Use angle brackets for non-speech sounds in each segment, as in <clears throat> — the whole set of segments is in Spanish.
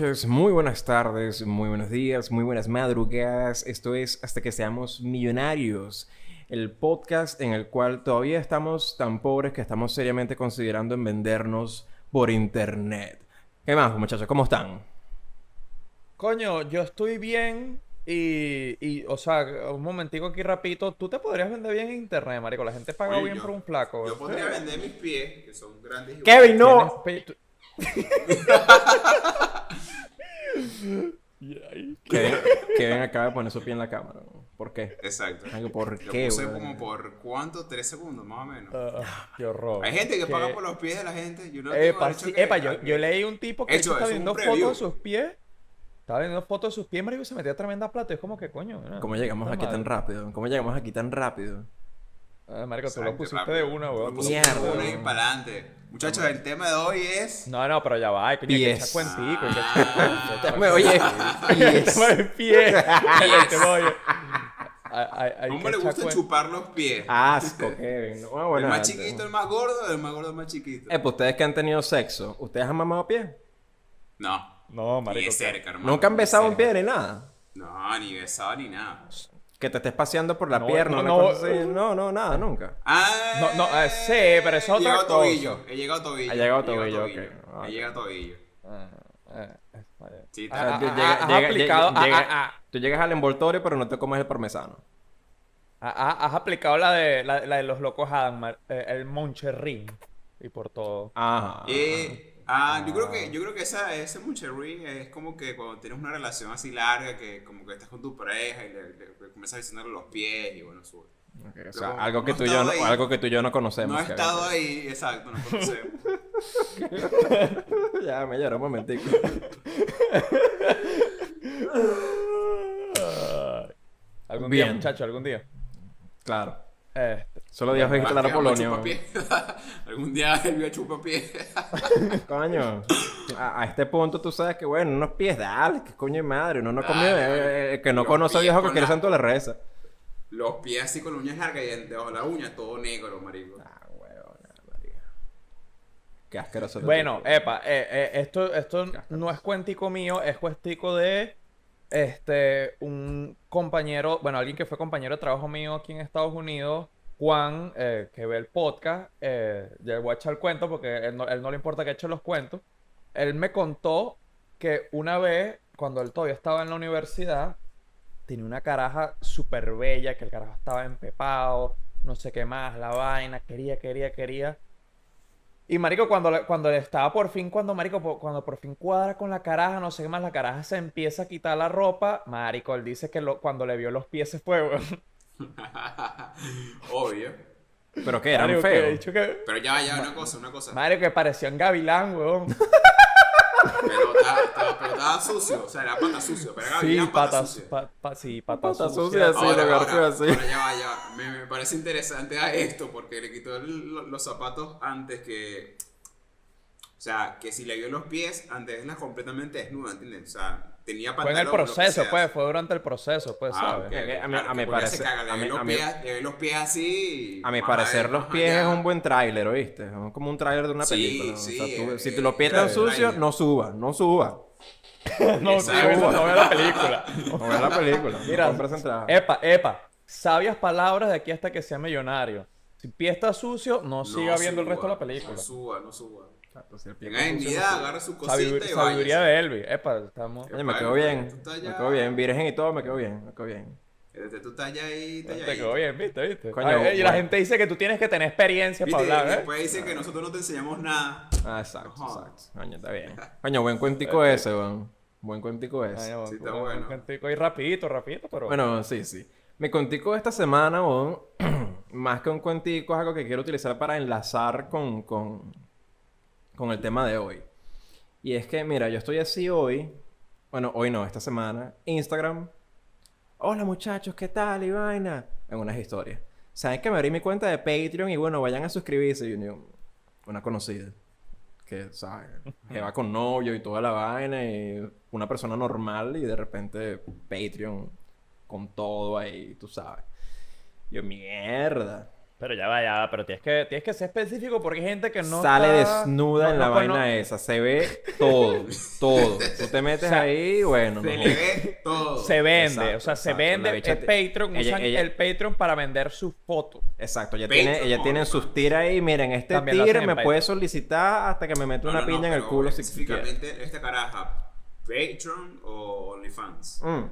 Muy buenas noches, muy buenas tardes, muy buenos días, muy buenas madrugadas. Esto es Hasta que seamos millonarios, el podcast en el cual todavía estamos tan pobres que estamos seriamente considerando en vendernos por internet. ¿Qué más, muchachos? ¿Cómo están? Coño, yo estoy bien y, y, o sea, un momentico aquí rapidito, tú te podrías vender bien en internet, marico. La gente paga Oye, bien yo- por un flaco. Yo podría vender mis pies, que son grandes y Kevin, no. tú- Kevin, Kevin acaba de poner su pie en la cámara. ¿Por qué? Exacto. ¿por Lo qué, puse weón? como por cuánto, tres segundos más o menos. Ah, qué horror. Hay gente que Qué- paga por los pies de la gente. Yo no Epa, derecho sí, que- epa, yo, leí un tipo que Hecho, está viendo fotos de sus pies. Estaba viendo fotos de sus pies, marico, y se metía tremenda plata. Es como que, coño. mira, ¿Cómo llegamos aquí tan rápido? ¿Cómo llegamos aquí tan rápido? Ah, marico, tú lo pusiste rápido. de una, weón. Mierda, de una y para adelante. Muchachos, el tema de hoy es. No, no, pero ya va, hay que Pies. echar cuentico. Ah. <laughs> oye, El pies. <laughs> <laughs> El tema, ¿Cómo le gusta cuen- chupar los pies? Asco, Kevin. No, bueno, ¿El más antes. chiquito, el más gordo? ¿El más gordo, el más chiquito? Eh, pues ustedes que han tenido sexo, ¿ustedes han mamado pie? No. No, Ni marico. de que- cerca, hermano. ¿Nunca han ni besado un pie ni nada? No, ni besado ni nada. Que te estés paseando por la No, pierna, no, una no. cosa así. No, no, nada, nunca. Ah, No, no, eh, sí, pero eso es He llegado otra a tobillo. cosa. He llegado a tobillo. Ha llegado a he tobillo, ok. He llegado a tobillo. Sí, tú llegas- has llega- aplicado- llega- llega- Tú llegas al envoltorio, pero no te comes el parmesano. ah, ah, Has aplicado la de, la, la de los locos Adam, mar- eh, el Moncherrín. Y por todo. Ajá. Eh, ah, yo creo que, yo creo que esa, ese Moncherry es como que cuando tienes una relación así larga, que como que estás con tu pareja y le, le- le comienzas a visitarle los pies y bueno, sube. Ok, o sea, Pero algo que, tú y yo no, algo que tú y yo no conocemos. No he estado ahí, exacto, no <laughs> conocemos. ya, me lloró un momentico. <laughs> <laughs> Algún día, Bien. muchacho, algún día. Claro. Este, Solo Dios ve instalar a chupapié. Algún día él vio a chupapié. Coño, a, a este punto tú sabes que, bueno, unos pies, dale, que coño de madre, uno no come, eh, eh, que no conoce a pies viejo que quiere la- santo le reza. Los pies así con uñas largas y debajo de la uña todo negro, marico. Ah, huevona, marica. Qué asqueroso. Bueno, epa, eh, eh, esto, esto no es cuentico mío, es cuentico de este un compañero, bueno, alguien que fue compañero de trabajo mío aquí en Estados Unidos, Juan, eh, que ve el podcast, eh, ya voy a echar el cuento porque él no, él no le importa que eche los cuentos. Él me contó que una vez, cuando él todavía estaba en la universidad, tenía una caraja súper bella, que el carajo estaba empepado, no sé qué más, la vaina, quería, quería, quería. Y marico, cuando, le- cuando estaba por fin, cuando marico, cuando por fin cuadra con la caraja, no sé qué más, la caraja se empieza a quitar la ropa, marico, él dice que lo- cuando le vio los pies se fue, weón. <laughs> Obvio. Pero que eran feos. que- Pero ya, ya, una cosa, una cosa. Marico, que pareció en gavilán, weón. <laughs> Pero estaba, estaba- pero estaba sucio, o sea, era pata sucio, pero era Sí, bien pata patas, sucia. pa- pa- sí, Pata sucia. Ahora, ahora, así. ahora ya va, ya va. Me, me parece interesante a esto porque le quitó el- los zapatos antes que. O sea, que si le vio los pies, antes verla completamente desnuda, ¿entiendes? O sea, tenía Fue en el proceso, pues, fue durante el proceso, pues, Ah, ¿sabes? ok, Es que a mí- claro, a mí que porque parece- se caga, le a ve mí- los a mí- pies- le ve los pies así. A mi parecer, los pies es un buen tráiler, ¿oíste? Es como un tráiler de una Sí, película. sí, o sea, tú- eh, si te los pies están sucios, no suba, no suba. <laughs> No, Exacto. no, veo <laughs> la película. No veas la película. Mira, no compres entrada. epa, epa, sabias palabras de aquí hasta que sea millonario. Si el pie está sucio, no, No siga viendo el resto de la película. No suba, no suba. Exacto, si el pie Tenga dignidad, agarra su cosita Sabidur- y sabiduría de Elvis. Epa, estamos. Oye, me quedó bien. Me quedó bien. Virgen y todo, me quedó bien. Me quedó bien. Desde tú estás ya ahí, estás ya Te quedó bien, ¿viste? ¿Viste? Coño, Ay, y la gente dice que tú tienes que tener experiencia ¿Viste? para hablar, Y ¿eh? después dice que nosotros no te enseñamos nada. Ah, exacto, Ajá. exacto. Coño, está bien. <laughs> Coño, buen cuentico ese, weón. Buen cuentico Ay, ese. no, Sí, está un bueno. cuentico ahí rapidito, rapidito, pero... Bueno, sí, sí. Mi cuentico de esta semana, weón, <clears throat> más que un cuentico, es algo que quiero utilizar para enlazar con, con, con el tema de hoy. Y es que, mira, yo estoy así hoy, bueno, hoy no, esta semana, Instagram. Hola muchachos, ¿qué tal? Y vaina. En unas historias. Saben que me abrí mi cuenta de Patreon y bueno, vayan a suscribirse. Y yo, una conocida. Que, ¿sabes? Que va con novio y toda la vaina y una persona normal y de repente Patreon con todo ahí, tú sabes. Yo, mierda. Pero ya va, ya va, pero tienes que, tienes que ser específico porque hay gente que no Sale está- desnuda no- en la no vaina esa. Se ve todo. Todo. Tú te metes O sea, ahí, bueno. Se le ve todo. Se vende, Exacto, o sea, se vende el te- Patreon, ella- usan ella- el Patreon para vender sus fotos. Exacto, ella Patreon tiene, ella tiene sus tiras ahí. Miren, este También en me puede solicitar hasta que me meta No, una no, no, piña en el culo si quiere. Específicamente esta caraja, Patreon o OnlyFans. Mm.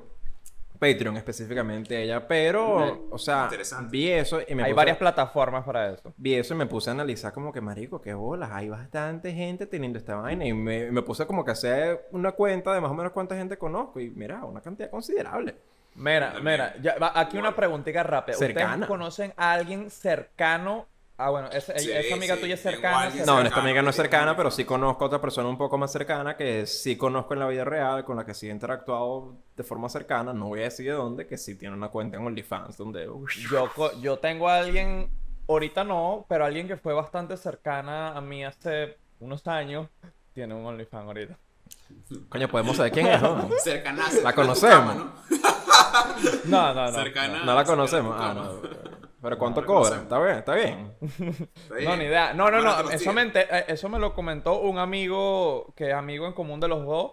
Patreon específicamente ella, pero, o sea, vi eso y me Hay puse- varias plataformas para eso. vi eso y me puse a analizar como que, marico, qué bolas, hay bastante gente teniendo esta vaina y me, me puse como que a hacer una cuenta de más o menos cuánta gente conozco y mira, una cantidad considerable. Mira, También. mira, ya, va, aquí una preguntita rápida. Cercana. ¿Ustedes conocen a alguien cercano? Ah, bueno, esa, Sí, esa amiga sí, tuya es cercana. No, esta amiga no es cercana, pero sí conozco a otra persona un poco más cercana que sí conozco en la vida real, con la que sí he interactuado de forma cercana, no voy a decir de dónde, que sí tiene una cuenta en OnlyFans, donde... uy, Yo, co- yo tengo a alguien, ahorita no, pero alguien que fue bastante cercana a mí hace unos años. Tiene un OnlyFans ahorita. Coño, podemos saber quién es, ¿no? Cercana, La conocemos. cama, ¿no? <laughs> No, no, no. Cercana. No la cercana conocemos. Ah, no. Pero ¿cuánto cobra? Está bien, está bien. Está No, ni idea. No, no, no. Eso me, eh, eso me lo comentó un amigo que es amigo en común de los dos.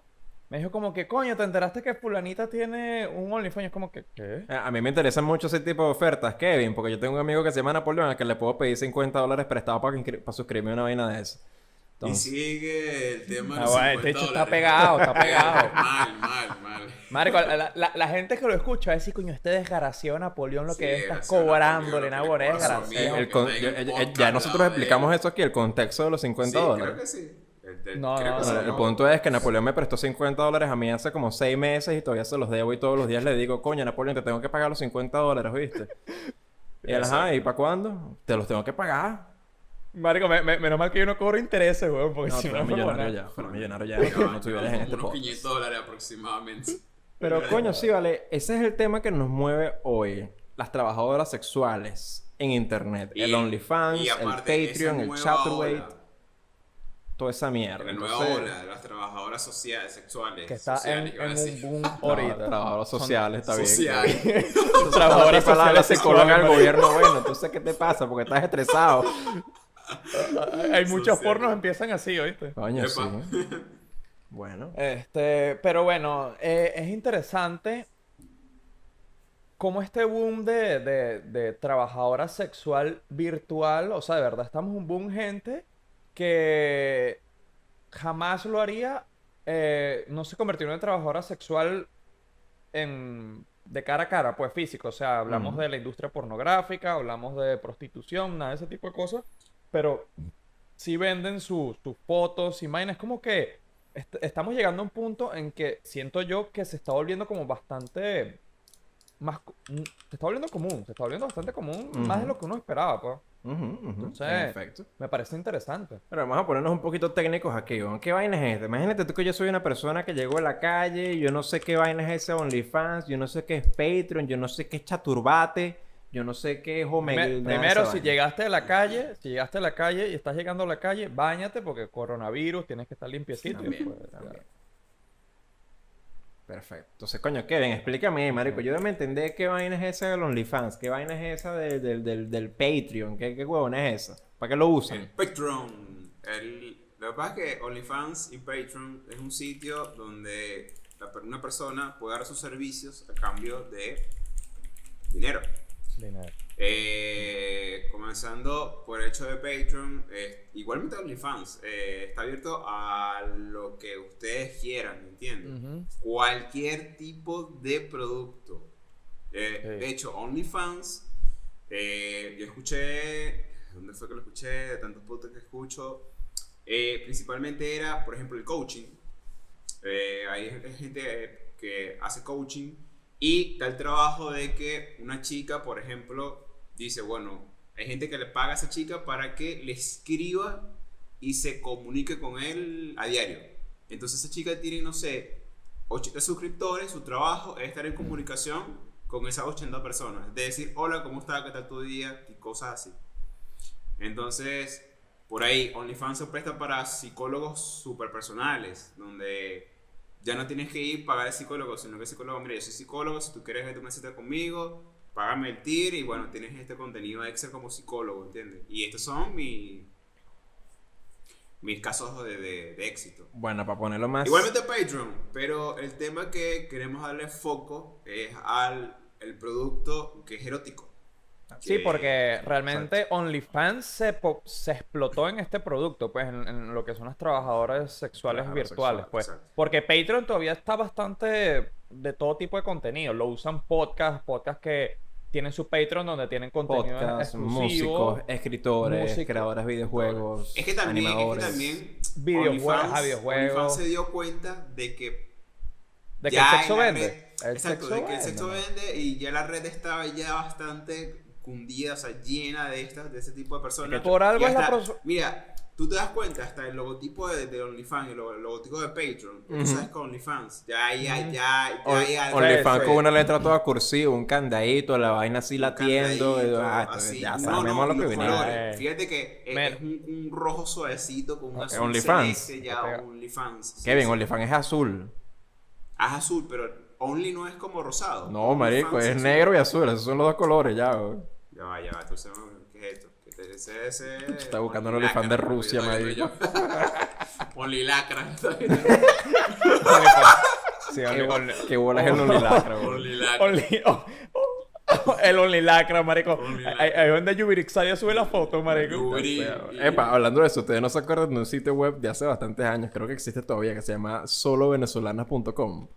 Me dijo como que, coño, ¿te enteraste que fulanita tiene un OnlyFans? Es como que, ¿qué? A a mí me interesan mucho ese tipo de ofertas, Kevin, porque yo tengo un amigo que se llama Napoleón al que le puedo pedir 50 dólares prestados para, para suscribirme a una vaina de eso. Y sigue el tema de Ah, los bueno, este 50 hecho está dólares. pegado, está <laughs> pegado. mal, mal, mal. Marico, la, la- la gente que lo escucha va a decir, coño, este desgraciado Napoleón lo Sí, que estás cobrándole, Napoleón, su desgraciado. ya nosotros explicamos eso aquí, el contexto de los 50 sí, dólares. creo que sí. El- el- No, creo no, que no, sí, El no. punto es que Napoleón me prestó 50 dólares a mí hace como 6 meses y todavía se los debo y todos los días le digo, coño, Napoleón, te tengo que pagar los 50 dólares, él, ajá, ¿y para cuándo? Te los tengo que pagar. Marico, me- me- menos mal que yo no cobro intereses, weón, porque No, si no me millonario ya, fuera millonario ya, Ya, no, no estuvieras en este unos podcast. 500 dólares aproximadamente. Pero coño, sí, vale, ese es el tema que nos mueve hoy. Las trabajadoras sexuales en internet. Y- el OnlyFans, y el aparte, Patreon, el ola, toda esa mierda. La nueva Entonces, ola de las trabajadoras sociales, sexuales. Que está sociales, en, un boom <laughs> no, ahorita. trabajadoras sociales, está bien. <laughs> Trabajadoras sociales psicóloga del sexuales, gobierno, bueno, entonces ¿qué te pasa? Porque estás estresado. Hay muchos Social. pornos empiezan así, ¿oíste? Coño, sí. <laughs> Bueno. Este, pero bueno, eh, es interesante cómo este boom de, de, de trabajadora sexual virtual, o sea, de verdad estamos un boom gente que jamás lo haría, eh, no se convirtió en trabajadora sexual en, de cara a cara, pues físico, o sea, hablamos de la industria pornográfica, hablamos de prostitución, nada de ese tipo de cosas, pero sí venden su- sus fotos y vainas. Es como que est- estamos llegando a un punto en que siento yo que se está volviendo como bastante más se está volviendo común, se está volviendo bastante común, más de lo que uno esperaba, pues. Entonces- En efecto. Me parece interesante. Pero vamos a ponernos un poquito técnicos aquí, weón. ¿Qué vaina es esta? Imagínate tú que yo soy una persona que llegó a la calle, yo no sé qué vaina es ese OnlyFans, yo no sé qué es Patreon, yo no sé qué es Chaturbate, yo no sé qué es de primero, si llegaste a la calle, si llegaste a la calle y estás llegando a la calle, bañate porque coronavirus, tienes que estar limpiecito. También. Perfecto. Entonces, coño, Kevin, explícame, marico. Yo me entender qué vaina es esa del OnlyFans, qué vaina es esa de- del, del, del Patreon, qué, qué huevona es esa, ¿para qué lo El usan? Patreon. El, lo que pasa es que OnlyFans y Patreon es un sitio donde una persona puede dar sus servicios a cambio de dinero. Dinero. Eh, comenzando por el hecho de Patreon, eh, igualmente OnlyFans, eh, está abierto a lo que ustedes quieran, ¿me entienden? Cualquier tipo de producto. Sí. De hecho, OnlyFans, yo escuché, ¿dónde fue que lo escuché? De tantos podcasts que escucho, principalmente era, por ejemplo, el coaching. Hay gente que hace coaching y está el trabajo de que una chica, por ejemplo, dice, bueno, hay gente que le paga a esa chica para que le escriba y se comunique con él a diario. Entonces esa chica tiene, no sé, 80 suscriptores, su trabajo es estar en comunicación con esas 80 personas. De decir, hola, ¿cómo estás? ¿Qué tal tu día? Y cosas así. Entonces, por ahí, OnlyFans se presta para psicólogos super personales, donde ya no tienes que ir a pagar al psicólogo, sino que el psicólogo, mira, yo soy psicólogo, si tú quieres ver una cita conmigo, págame el TIR y bueno, tienes este contenido extra como psicólogo, ¿entiendes? Y estos son mi, mis casos de, de- de éxito. Bueno, para ponerlo más... Igualmente Patreon, pero el tema que queremos darle foco es al el producto que es erótico. Sí, Que- porque realmente OnlyFans se, se explotó en este producto, pues en, en lo que son las trabajadoras sexuales virtuales, pues. exacto. Porque Patreon todavía está bastante de todo tipo de contenido. Lo usan podcasts, podcasts que tienen su Patreon donde tienen contenido Podcasts, exclusivo. músicos, escritores, músicos. creadores de videojuegos, Es que también, es que animadores. también Videojuegos, OnlyFans- videojuegos. OnlyFans se dio cuenta de que De que el sexo vende. red- El exacto, sexo de que el sexo vende y ya la red estaba ya bastante cundida, o sea, llena de estas, de ese tipo de personas. por algo es la Mira, tú te das cuenta, hasta el logotipo de, de OnlyFans y el, logo- el logotipo de Patreon, tú Ujú. sabes que OnlyFans, ya hay, ya, ya, ya hay algo. OnlyFans con una letra toda cursiva, un candadito, la vaina así latiendo. ah, así. ya No, sabemos no, lo y que venía. Eh. Fíjate que es, es un, un rojo suavecito con un Ok, azul OnlyFans. celeste, ya. OnlyFans. Sí, Kevin, sí. OnlyFans es azul. Ah, es azul, pero Only no es como rosado. No, marico, es azul. negro y azul. Esos son los dos colores ya, güey. Ya va, ya va, entonces, ¿qué es esto? ¿Qué te- Ese, ese... Está buscando un Only OnlyFans de Rusia, yo estoy viendo yo. <laughs> Only Lacra. Sí, Qué, bola- es el OnlyLacra, güey. Only Lacra. Only- oh, oh, el Only Lacra, marico. Ahí donde Yubirixadia sube la foto, marico. Yubiri. O sea, Y- Epa, hablando de eso, ustedes no se acuerdan de un sitio web de hace bastantes años, creo que existe todavía, que se llama solovenezolanas.com,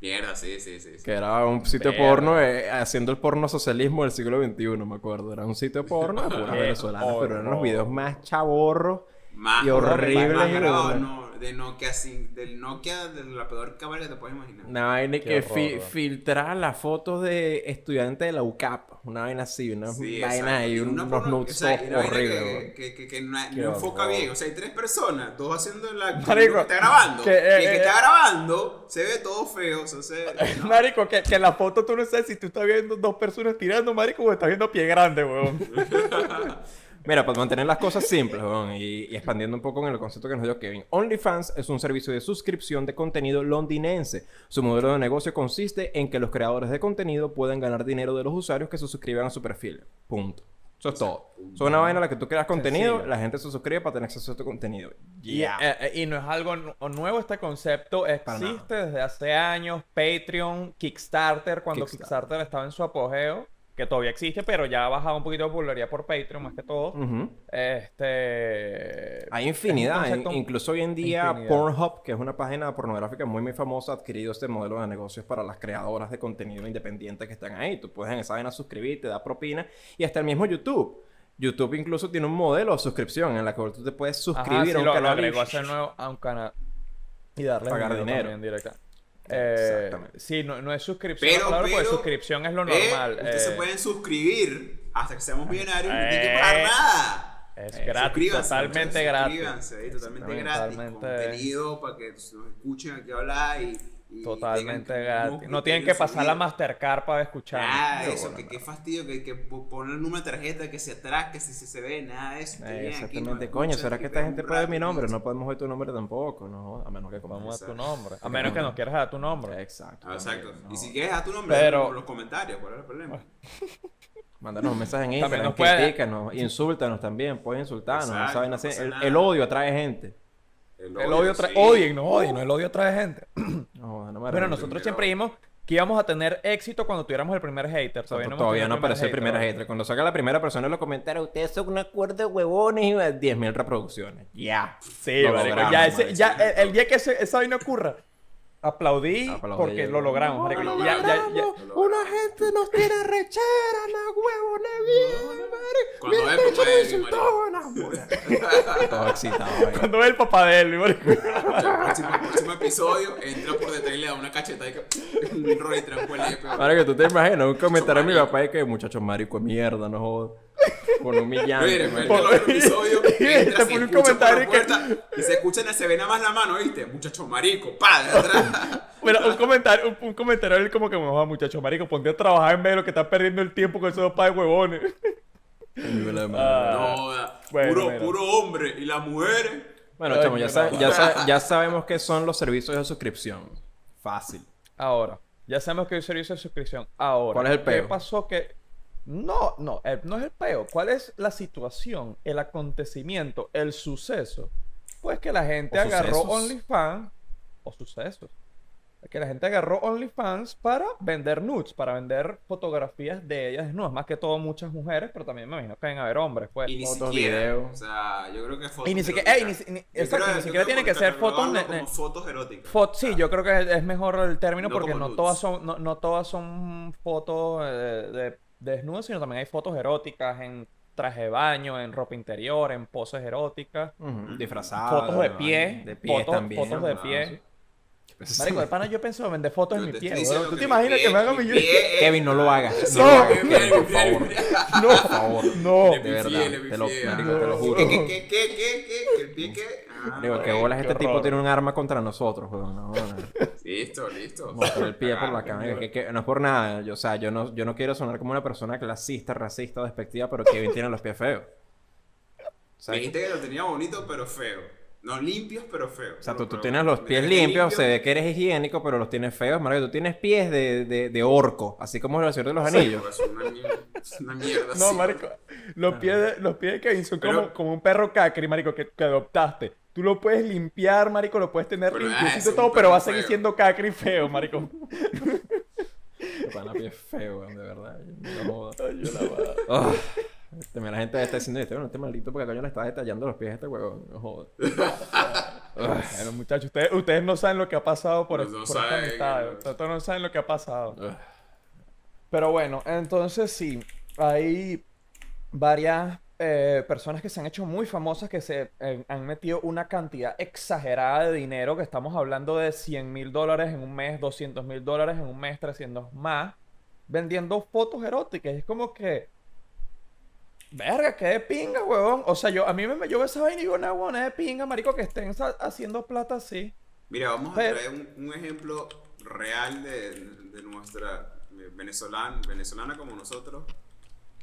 Mierda, sí, sí, sí. sí. que era un sitio Verga. porno eh, haciendo el porno socialismo del siglo XXI, me acuerdo. Era un sitio porno de puras <laughs> venezolanas, pero eran los videos más chavorros. Más Y horribles más y horribles. no, de Nokia, sin, del Nokia, de la peor cámara que te puedes imaginar. Una vaina que fi- bro. filtrar las fotos de estudiantes de la UCAP. Una vaina así, una Sí, vaina ahí, Y una unos porno- nudes o sea, y una vaina horribles. que, que, que, que no, no enfoca bien. O sea, hay tres personas, todos haciendo la. <laughs> Marico, que está grabando. que, y eh, el que eh, está grabando se ve todo feo. O sea, se- <laughs> no. Marico, que, que en la foto tú no sabes si tú estás viendo dos personas tirando, marico, o estás viendo pie grande, weón. <laughs> Mira, para mantener las cosas simples y, y expandiendo un poco en el concepto que nos dio Kevin, OnlyFans es un servicio de suscripción de contenido londinense. Su modelo de negocio consiste en que los creadores de contenido pueden ganar dinero de los usuarios que se suscriban a su perfil. Punto. Eso es todo. Es una vaina en la que tú creas contenido, Sencillo. la gente se suscribe para tener acceso a tu contenido. Y, Ya. eh, eh, y no es algo nu- nuevo este concepto, existe desde hace años, Patreon, Kickstarter, cuando Kickstarter. Kickstarter estaba en su apogeo, que todavía existe, pero ya ha bajado un poquito de popularidad por Patreon más que todo. Este... Hay infinidad, concepto- incluso hoy en día infinidad. Pornhub, que es una página pornográfica muy muy famosa, ha adquirido este modelo de negocios para las creadoras de contenido independiente que están ahí. Tú puedes en esa vaina suscribirte, dar propina y hasta el mismo YouTube. YouTube incluso tiene un modelo de suscripción en la que tú te puedes Ajá, suscribir sí, a un lo, lo canal y- agregó a hacer nuevo a un canal y darle Pagar dinero. también. Eh, Exactamente. sí, no, no es suscripción, Pero, claro, porque pero, suscripción es lo Eh, normal. Ustedes eh, se pueden suscribir hasta que seamos millonarios y no tienen que Eh, pagar nada. Es Eh, gratis, Suscríbanse, totalmente gratis. Suscríbanse, totalmente gratis. Contenido para que nos escuchen aquí hablar y. y Totalmente gratis. No tienen que pasar la. Mastercard para escuchar. Nada de Qué eso, que qué ¿no? fastidio, que, que poner el número de tarjeta, que si atrás, que si, si se ve, nada de eso. Eh, aquí, exactamente. Coño, ¿será que esta gente puede ver mi nombre? No podemos ver tu nombre tampoco, no, a menos que Vamos a tu nombre. A menos que nos quieras dar tu nombre. Exacto. Ah, Exacto. también, Y no. si quieres dar tu nombre, Pero- en los comentarios, ¿cuál es el problema? <laughs> Mándanos un mensaje en Instagram, nos puede- critícanos, insúltanos también, pueden insultarnos, no saben no hacer. el odio atrae gente. El odio trae. sí. Odien, no odien, no el odio trae gente. <clears throat> No, no me Bueno, nosotros siempre dijimos que íbamos a tener éxito cuando tuviéramos el primer hater. Todavía no, todavía no apareció el primer ¿no? hater. Cuando saca la primera persona en los comentarios, ustedes son una cuerda de huevones y 10.000 reproducciones. Ya. Sí, Lo marico, logramos, ya, ese- marico. ya el, el día que ese- esa vaina ocurra, aplaudí, Aplaudí, porque yo. lo logramos. Lo Ya- ya- ya-. Una gente nos tiene rechera, la marico. ve Bien hecho, de nos Elvi, insultaban. Todo excitado, ahí. Cuando ve el papá de él. El próximo, próximo episodio entra por detrás y le da una cacheta y que un tranquilo y peor. Ahora que tú te imaginas un comentario a mi papá y que muchacho marico de mierda, no jodas. Con un millán. Mire, marico. mete el episodio, te se pone un por la comentario que- y se escucha, en- se ve nada más la mano, ¿viste? Muchacho marico, pa, de atrás. <laughs> Bueno, un comentario, un, un comentario él como que me va, muchacho, marico, ponte a trabajar en vez de lo que estás perdiendo el tiempo con esos dos padres huevones. Ay, la madre. Ah. No, bueno, puro, bueno. puro hombre y las mujeres. Bueno, Ay, chamo, ya, no. sa- ya, sa- ya <laughs> sabemos qué son los servicios de suscripción. Fácil. Ahora, Ya sabemos que hay un servicio de suscripción. Ahora, ¿Cuál es el ¿qué pasó que no, no, el- no es el peo. ¿Cuál es la situación, el acontecimiento, el suceso? Pues que la gente O agarró. OnlyFans o sucesos. Que la gente agarró OnlyFans para vender nudes, para vender fotografías de ellas desnudas. Más que todo muchas mujeres, pero también me imagino que deben haber hombres, pues. Y ni Fotos, siquiera. videos. O sea, yo creo que fotos Y ni siquiera- ey, ni ni- exacto, creo- ni siquiera creo tienen que ser fotos como fotos eróticas. Fot- sí, yo creo que es, es mejor el término No porque no nudes. todas son, no, no todas son fotos eh, de, de desnudas, sino también hay fotos eróticas en traje de baño, en ropa interior, en poses eróticas, Ujú, Disfrazado. fotos de pie, De pie fotos, también. fotos de ah, pie. sí. Marico, de pana yo pienso en vender fotos de mi pie, ¿Tú te imaginas pie- que me hagan mi es- Kevin, no lo hagas. No lo hagas, pie, por favor. No, Por favor. <laughs> no. De verdad, te lo, No. juro. ¿Qué, qué, qué, qué, qué, el pie qué? Ah, Digo, que ok. bolas este qué tipo tiene un arma contra nosotros, weón. No. <laughs> Listo, listo. Mostrar el pie por la Ah, cámara. Que, que- no es por nada. Yo, o sea, yo no, yo no quiero sonar como una persona clasista, racista o despectiva, pero Kevin tiene los pies feos. Me dijiste que lo tenía bonito, pero feo. No limpios, pero feos. o sea, tú, tú Pero- tienes los pies limpios, se limpio. ve que eres higiénico, pero los tienes feos. Marico, tú tienes pies de, de, de orco, así como el Señor de los Anillos. Es una mierda, es una mierda No, así. marico, los pies de, los pies de Kevin son como, Pero- como un perro cacri, marico, que, que adoptaste. Tú lo puedes limpiar, marico, lo puedes tener ah, limpiecito todo, pero va a seguir feo. siendo cacri feo, marico. Te van a pies feos, weón, de verdad. No jodas. Yo la <laughs> Ah, este, la gente está diciendo, este, bueno, este maldito porque coño le está detallando los pies a este huevón. No jodas. <laughs> Bueno, muchachos, ustedes, ustedes no saben lo que ha pasado por, No, por esta saben, amistad. no. Ustedes no saben lo que ha pasado. Pero bueno, entonces sí, hay varias eh, personas que se han hecho muy famosas que se eh, han metido una cantidad exagerada de dinero, que estamos hablando de 100 mil dólares en un mes, 200 mil dólares en un mes, 300 más, vendiendo fotos eróticas. Es como que... Verga, qué de pinga, huevón. O sea, yo a mí me yo veo esa vaina y digo, una huevona de pinga, marico, que estén haciendo plata así. Mira, vamos a traer un, un ejemplo real de, de nuestra venezolana, venezolana como nosotros.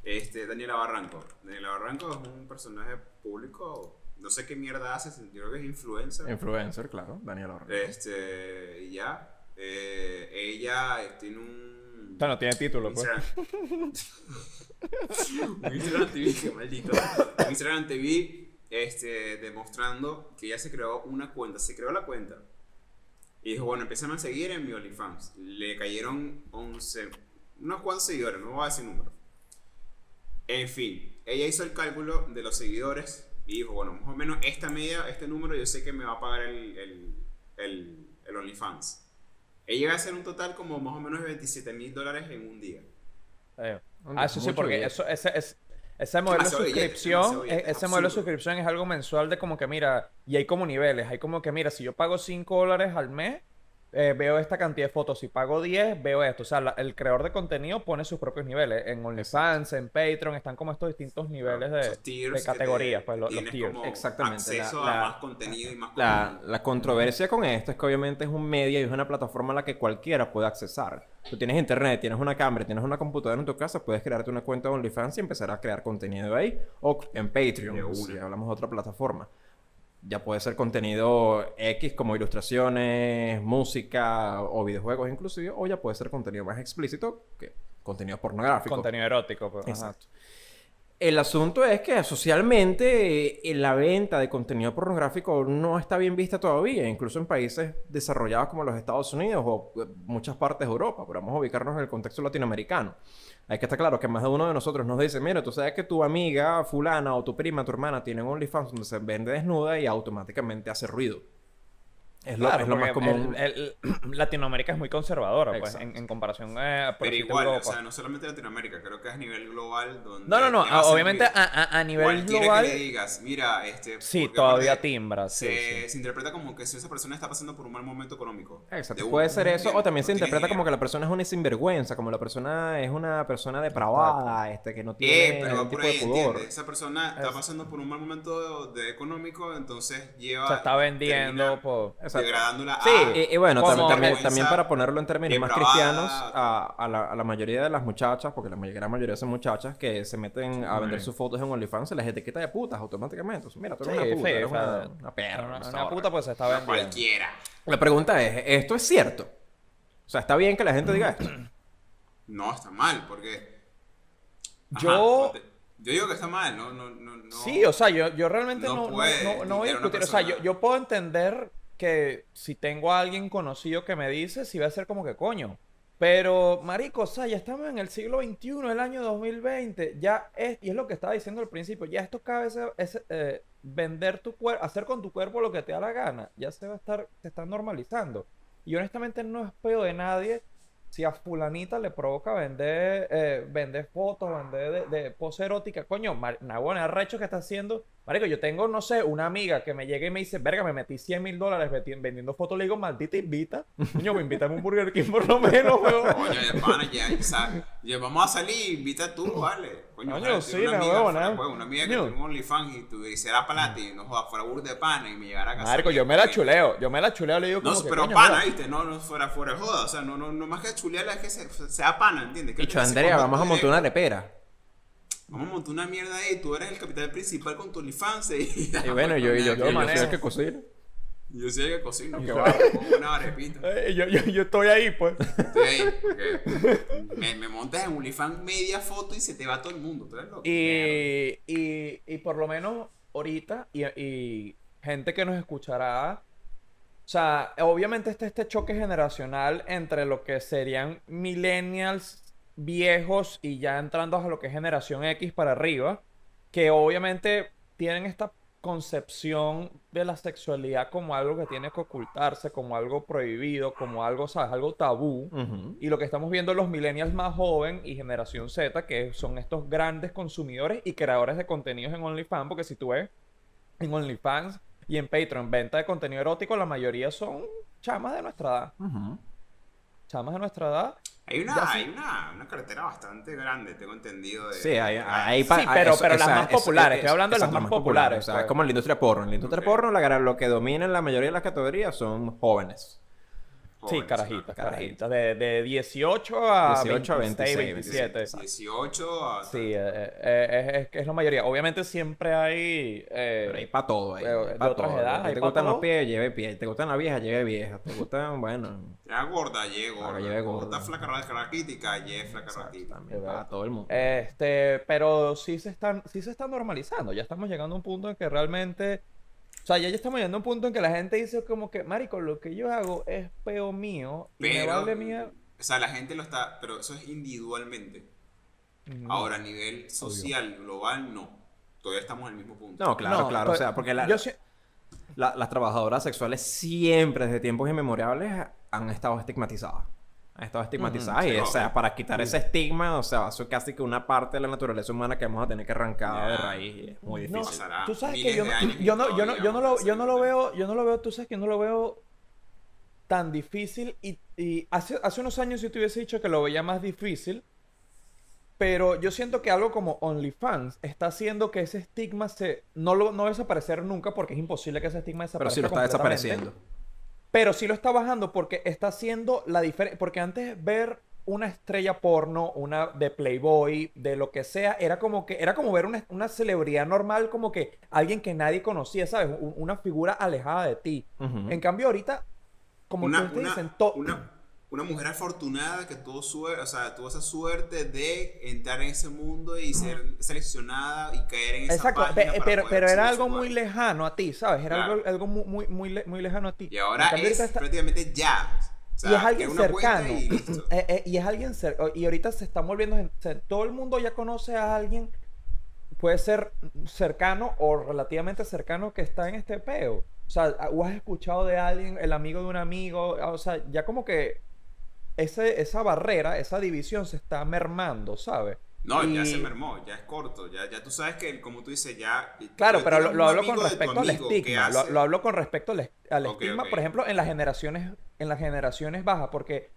Este, Daniela Barranco. Daniela Barranco es un personaje público. No sé qué mierda hace, yo creo que es influencer. Influencer, claro. Daniel Orrego. Este, y ya. Eh, ella tiene un. O sea, no tiene título, pues. <laughs> Instagram. TV, qué maldito. Instagram TV este, demostrando que ella se creó una cuenta. Se creó la cuenta. Y dijo, bueno, empiezan a seguir en mi OnlyFans. Le cayeron 11, unos cuantos seguidores, no voy a decir número. En fin, ella hizo el cálculo de los seguidores y dijo, bueno, más o menos esta media, este número yo sé que me va a pagar el, el, el, el OnlyFans. Ella iba a hacer un total como más o menos de 27 mil dólares en un día. Eh, Hombre, Ah, eso sí, porque eso, ese, es, ese modelo de suscripción, ese modelo de suscripción es algo mensual de como que, mira, y hay como niveles, hay como que, mira, si yo pago 5 dólares al mes, eh, veo esta cantidad de fotos, si pago 10, veo esto. O sea, la- el creador de contenido pone sus propios niveles. En OnlyFans, en Patreon, están como estos distintos niveles de, de categorías, te- pues los, tiers. Exactamente, la- Acceso la- a más contenido y más La, contenido. la controversia con esto es que obviamente es un medio y es una plataforma a la que cualquiera puede accesar. Tú tienes internet, tienes una cámara, tienes una computadora en tu casa, puedes crearte una cuenta de OnlyFans y empezar a crear contenido ahí. O en Patreon, si hablamos de otra plataforma. Ya puede ser contenido X como ilustraciones, música o videojuegos inclusive, o ya puede ser contenido más explícito que contenido pornográfico. Contenido erótico, pues. ajá. El asunto es que socialmente eh, la venta de contenido pornográfico no está bien vista todavía, incluso en países desarrollados como los Estados Unidos o eh, muchas partes de Europa, pero vamos a ubicarnos en el contexto latinoamericano. Hay que estar claro que más de uno de nosotros nos dice, mira, tú sabes que tu amiga fulana o tu prima, tu hermana tienen OnlyFans donde se vende desnuda y automáticamente hace ruido. Es lo, Claro, es lo más común. el- el- <clears throat> Latinoamérica es muy conservadora, pues, en, comparación eh, por Pero igual, o sea, no solamente Latinoamérica, creo que es a nivel global donde... No, no, no, obviamente a, a- a nivel global, que le digas, mira, este... sí, todavía timbra, sí, se, sí. se interpreta como que si esa persona está pasando por un mal momento económico. Exacto, De puede un- ser eso, o también se no tiene interpreta como que la persona es una sinvergüenza, como la persona es una persona depravada, este, que no tiene Eh, pero va por tipo ahí, de pudor. Esa persona está Es- pasando por un mal momento de económico, entonces lleva... Se está vendiendo por... Degradándola Sí, a... Y, y bueno, también, también, vergüenza también para ponerlo en términos más cristianos, a, a la, a la mayoría de las muchachas, porque la gran mayoría son muchachas que se meten a vender sus fotos en OnlyFans, se les etiqueta de putas automáticamente. Mira, tú eres Sí, una puta, sí, eres o sea, una, una perra. Una, una puta pues se está a vendiendo. cualquiera. La pregunta es, ¿esto es cierto? O sea, está bien que la gente diga esto. <clears throat> No, está mal, porque. Ajá, Yo- Yo digo que está mal, no, no, no. no. Sí, o sea, yo, yo realmente no no, no, puede no- no voy a discutir. O sea, yo puedo entender que si tengo a alguien conocido que me dice, sí va a ser como que coño. Pero, marico, o ya estamos en el siglo XXI, el año 2020. Ya es, y es lo que estaba diciendo al principio, ya esto cada vez es, eh, vender tu cuerpo, hacer con tu cuerpo lo que te da la gana. Ya se va a estar, se está normalizando. Y honestamente no es peo de nadie si a fulanita le provoca vender, eh, vender fotos, vender de, de pose erótica, coño, buena arrecho que está haciendo. Marico, yo tengo, no sé, una amiga que me llega y me dice, verga, me metí 100 mil dólares vendiendo fotos. Le digo, maldita invita. Coño, me invítame un Burger King por lo <laughs> menos, weón. Coño, de pana, ya, o sea, ya vamos a salir, invita tú, vale. Coño, Coño, ojalá sí, la una amiga, huevo, fuera, ¿no? pues, una amiga que tuviera un OnlyFans y tú hiciera palate y no joda, fuera burda de pana y me llegara a casa. Marico, yo me la chuleo. Yo me la chuleo, le digo No, como que, pero coño, pana, mira, ¿viste? No, no fuera fuera de joda. O sea, no, no, no más que chulearla es que se- sea pana, ¿entiendes? Que Dicho, Andrea, vamos a montar una directo. Vamos a montar una mierda ahí. Tú eres el capital principal con tu OnlyFans. Y, <laughs> Y bueno, yo, yo, yo, Yo yo soy el que cocina. Yo soy el que cocino, que va, pongo una arepita. <laughs> eh, yo, yo, yo estoy ahí, pues. Estoy ahí, me, me montas en OnlyFans media foto y se te va todo el mundo. ¿Tú eres loco? Y, y, y por lo menos ahorita, y, y gente que nos escuchará, o sea, obviamente está este choque generacional entre lo que serían millennials viejos y ya entrando a lo que es generación X para arriba, que obviamente tienen esta concepción de la sexualidad como algo que tiene que ocultarse, como algo prohibido, como algo, ¿sabes? Algo tabú. Y lo que estamos viendo los millennials más joven y generación Z, que son estos grandes consumidores y creadores de contenidos en OnlyFans, porque si tú ves en OnlyFans y en Patreon venta de contenido erótico, la mayoría son chamas de nuestra edad. Chamas de nuestra edad. Hay, una, Ya sí. hay una, una carretera bastante grande, tengo entendido. De, Sí, hay, de- hay Sí, pero- eso- pero las más populares, es- estoy hablando de las más populares, O sea, pues. es como en la industria porno. En la industria porno la- lo que domina en la mayoría de las categorías son jóvenes. Sí, carajitas, carajitas. De, de 18 a 18 a 26, 26, 27. 18 a... Sí, eh, eh, es, es, es la mayoría. Obviamente siempre hay... eh, Pero hay para todo ahí. de pa' otras todo. edades, te gustan los todo. pies, lleve pies. Te gustan las viejas, lleve viejas. Te gustan, bueno. Ya gorda, ye gorda. Lleve gorda. Flaca raquítica, ye flaca también, para todo el mundo. Este, pero sí se están, sí se están normalizando. Ya estamos llegando a un punto en que realmente, sea, ya, ya estamos llegando a un punto en que la gente dice como que, marico, lo que yo hago es peo mío y me Pero, vale mía. o sea, la gente lo está, pero eso es individualmente. Ahora, a nivel social, global, no. Todavía estamos en el mismo punto. No, claro, No, claro. O pero sea, porque la- yo sí- la- las trabajadoras sexuales siempre, desde tiempos inmemoriales, han estado estigmatizadas. Han estado estigmatizadas Sí, y, o obvio. sea, para quitar ese estigma, o sea, eso es casi que una parte de la naturaleza humana que vamos a tener que arrancar de raíz y es muy No, difícil. Pasará tú sabes que yo no, yo no, yo no, yo no lo, yo no lo veo, yo no lo veo, tú sabes que yo no lo veo tan difícil y, y hace, hace unos años yo te hubiese dicho que lo veía más difícil, pero yo siento que algo como OnlyFans está haciendo que ese estigma se, no, lo, no desaparecer nunca porque es imposible que ese estigma Pero desaparezca sí lo está desapareciendo. Pero sí lo está bajando porque está haciendo la diferencia. Porque antes ver una estrella porno, una de Playboy, de lo que sea, era como que era como ver una, una celebridad normal, como que alguien que nadie conocía, ¿sabes? Un- una figura alejada de ti. En cambio, ahorita, como una, dicen, una, una mujer afortunada que tuvo, suer- o sea, tuvo esa suerte de entrar en ese mundo y ser seleccionada y caer en esa Exacto, página pe- para pero, era algo muy lejano a ti, ¿sabes? Era Claro. algo, algo muy, muy, muy, le- muy lejano a ti. Y ahora cambio, es está- prácticamente ya. O sea, y es alguien cercano. y. Eh, eh, es alguien cercano. Y ahorita se están volviendo. todo el mundo ya conoce a alguien. Puede ser cercano o relativamente cercano que está en este peo. O sea, o has escuchado de alguien, el amigo de un amigo. O sea, ya como que ese, esa barrera, esa división se está mermando, ¿sabes? No, ya se mermó, ya es corto, ya, ya tú sabes que, como tú dices, ya... Claro, tú pero lo, hablo con respecto al estigma. Lo, hablo con respecto al, estigma, por ejemplo, en las generaciones, en las generaciones bajas, porque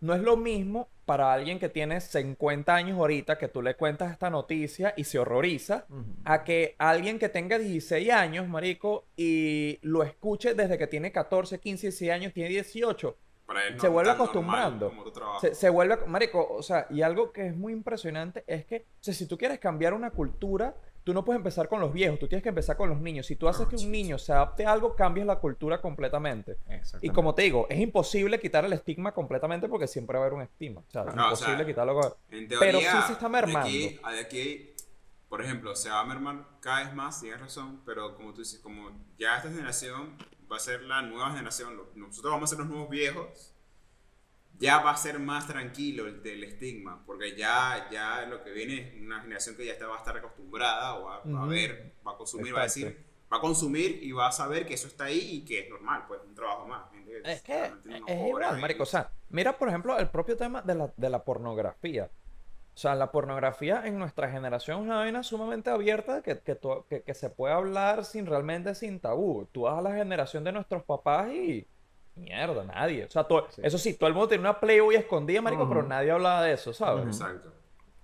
no es lo mismo para alguien que tiene 50 años ahorita que tú le cuentas esta noticia y se horroriza, a que alguien que tenga 16 años, marico, y lo escuche desde que tiene 14, 15, 16 años, tiene 18, para él no se vuelve acostumbrando. se, se vuelve, marico, o sea, y algo que es muy impresionante es que, o sea, si tú quieres cambiar una cultura, tú no puedes empezar con los viejos, tú tienes que empezar con los niños. Si tú haces que un niño se adapte a algo, cambias la cultura completamente. Y como te digo, es imposible quitar el estigma completamente porque siempre va a haber un estigma. O sea, es o imposible sea, quitarlo. con- En teoría, Pero sí se está de mermando. aquí, de aquí, por ejemplo, se va a mermar cada vez más, tienes razón, pero como tú dices, como ya esta generación va a ser la nueva generación, nosotros vamos a ser los nuevos viejos, ya va a ser más tranquilo el del estigma, porque ya, ya lo que viene es una generación que ya está, va a estar acostumbrada o va, va a ver, va a consumir, va a Exacto. decir, va a consumir y va a saber que eso está ahí y que es normal, pues un trabajo más. gente Es que es igual, marico. O sea, mira, por ejemplo, el propio tema de la, de la pornografía. O sea, la pornografía en nuestra generación es una vaina sumamente abierta que, que, to- que- que se puede hablar sin realmente sin tabú. Tú vas a la generación de nuestros papás y... Mierda, nadie. O sea, to- eso sí, todo el mundo tiene una Playboy escondida, marico, pero nadie hablaba de eso, ¿sabes? Exacto.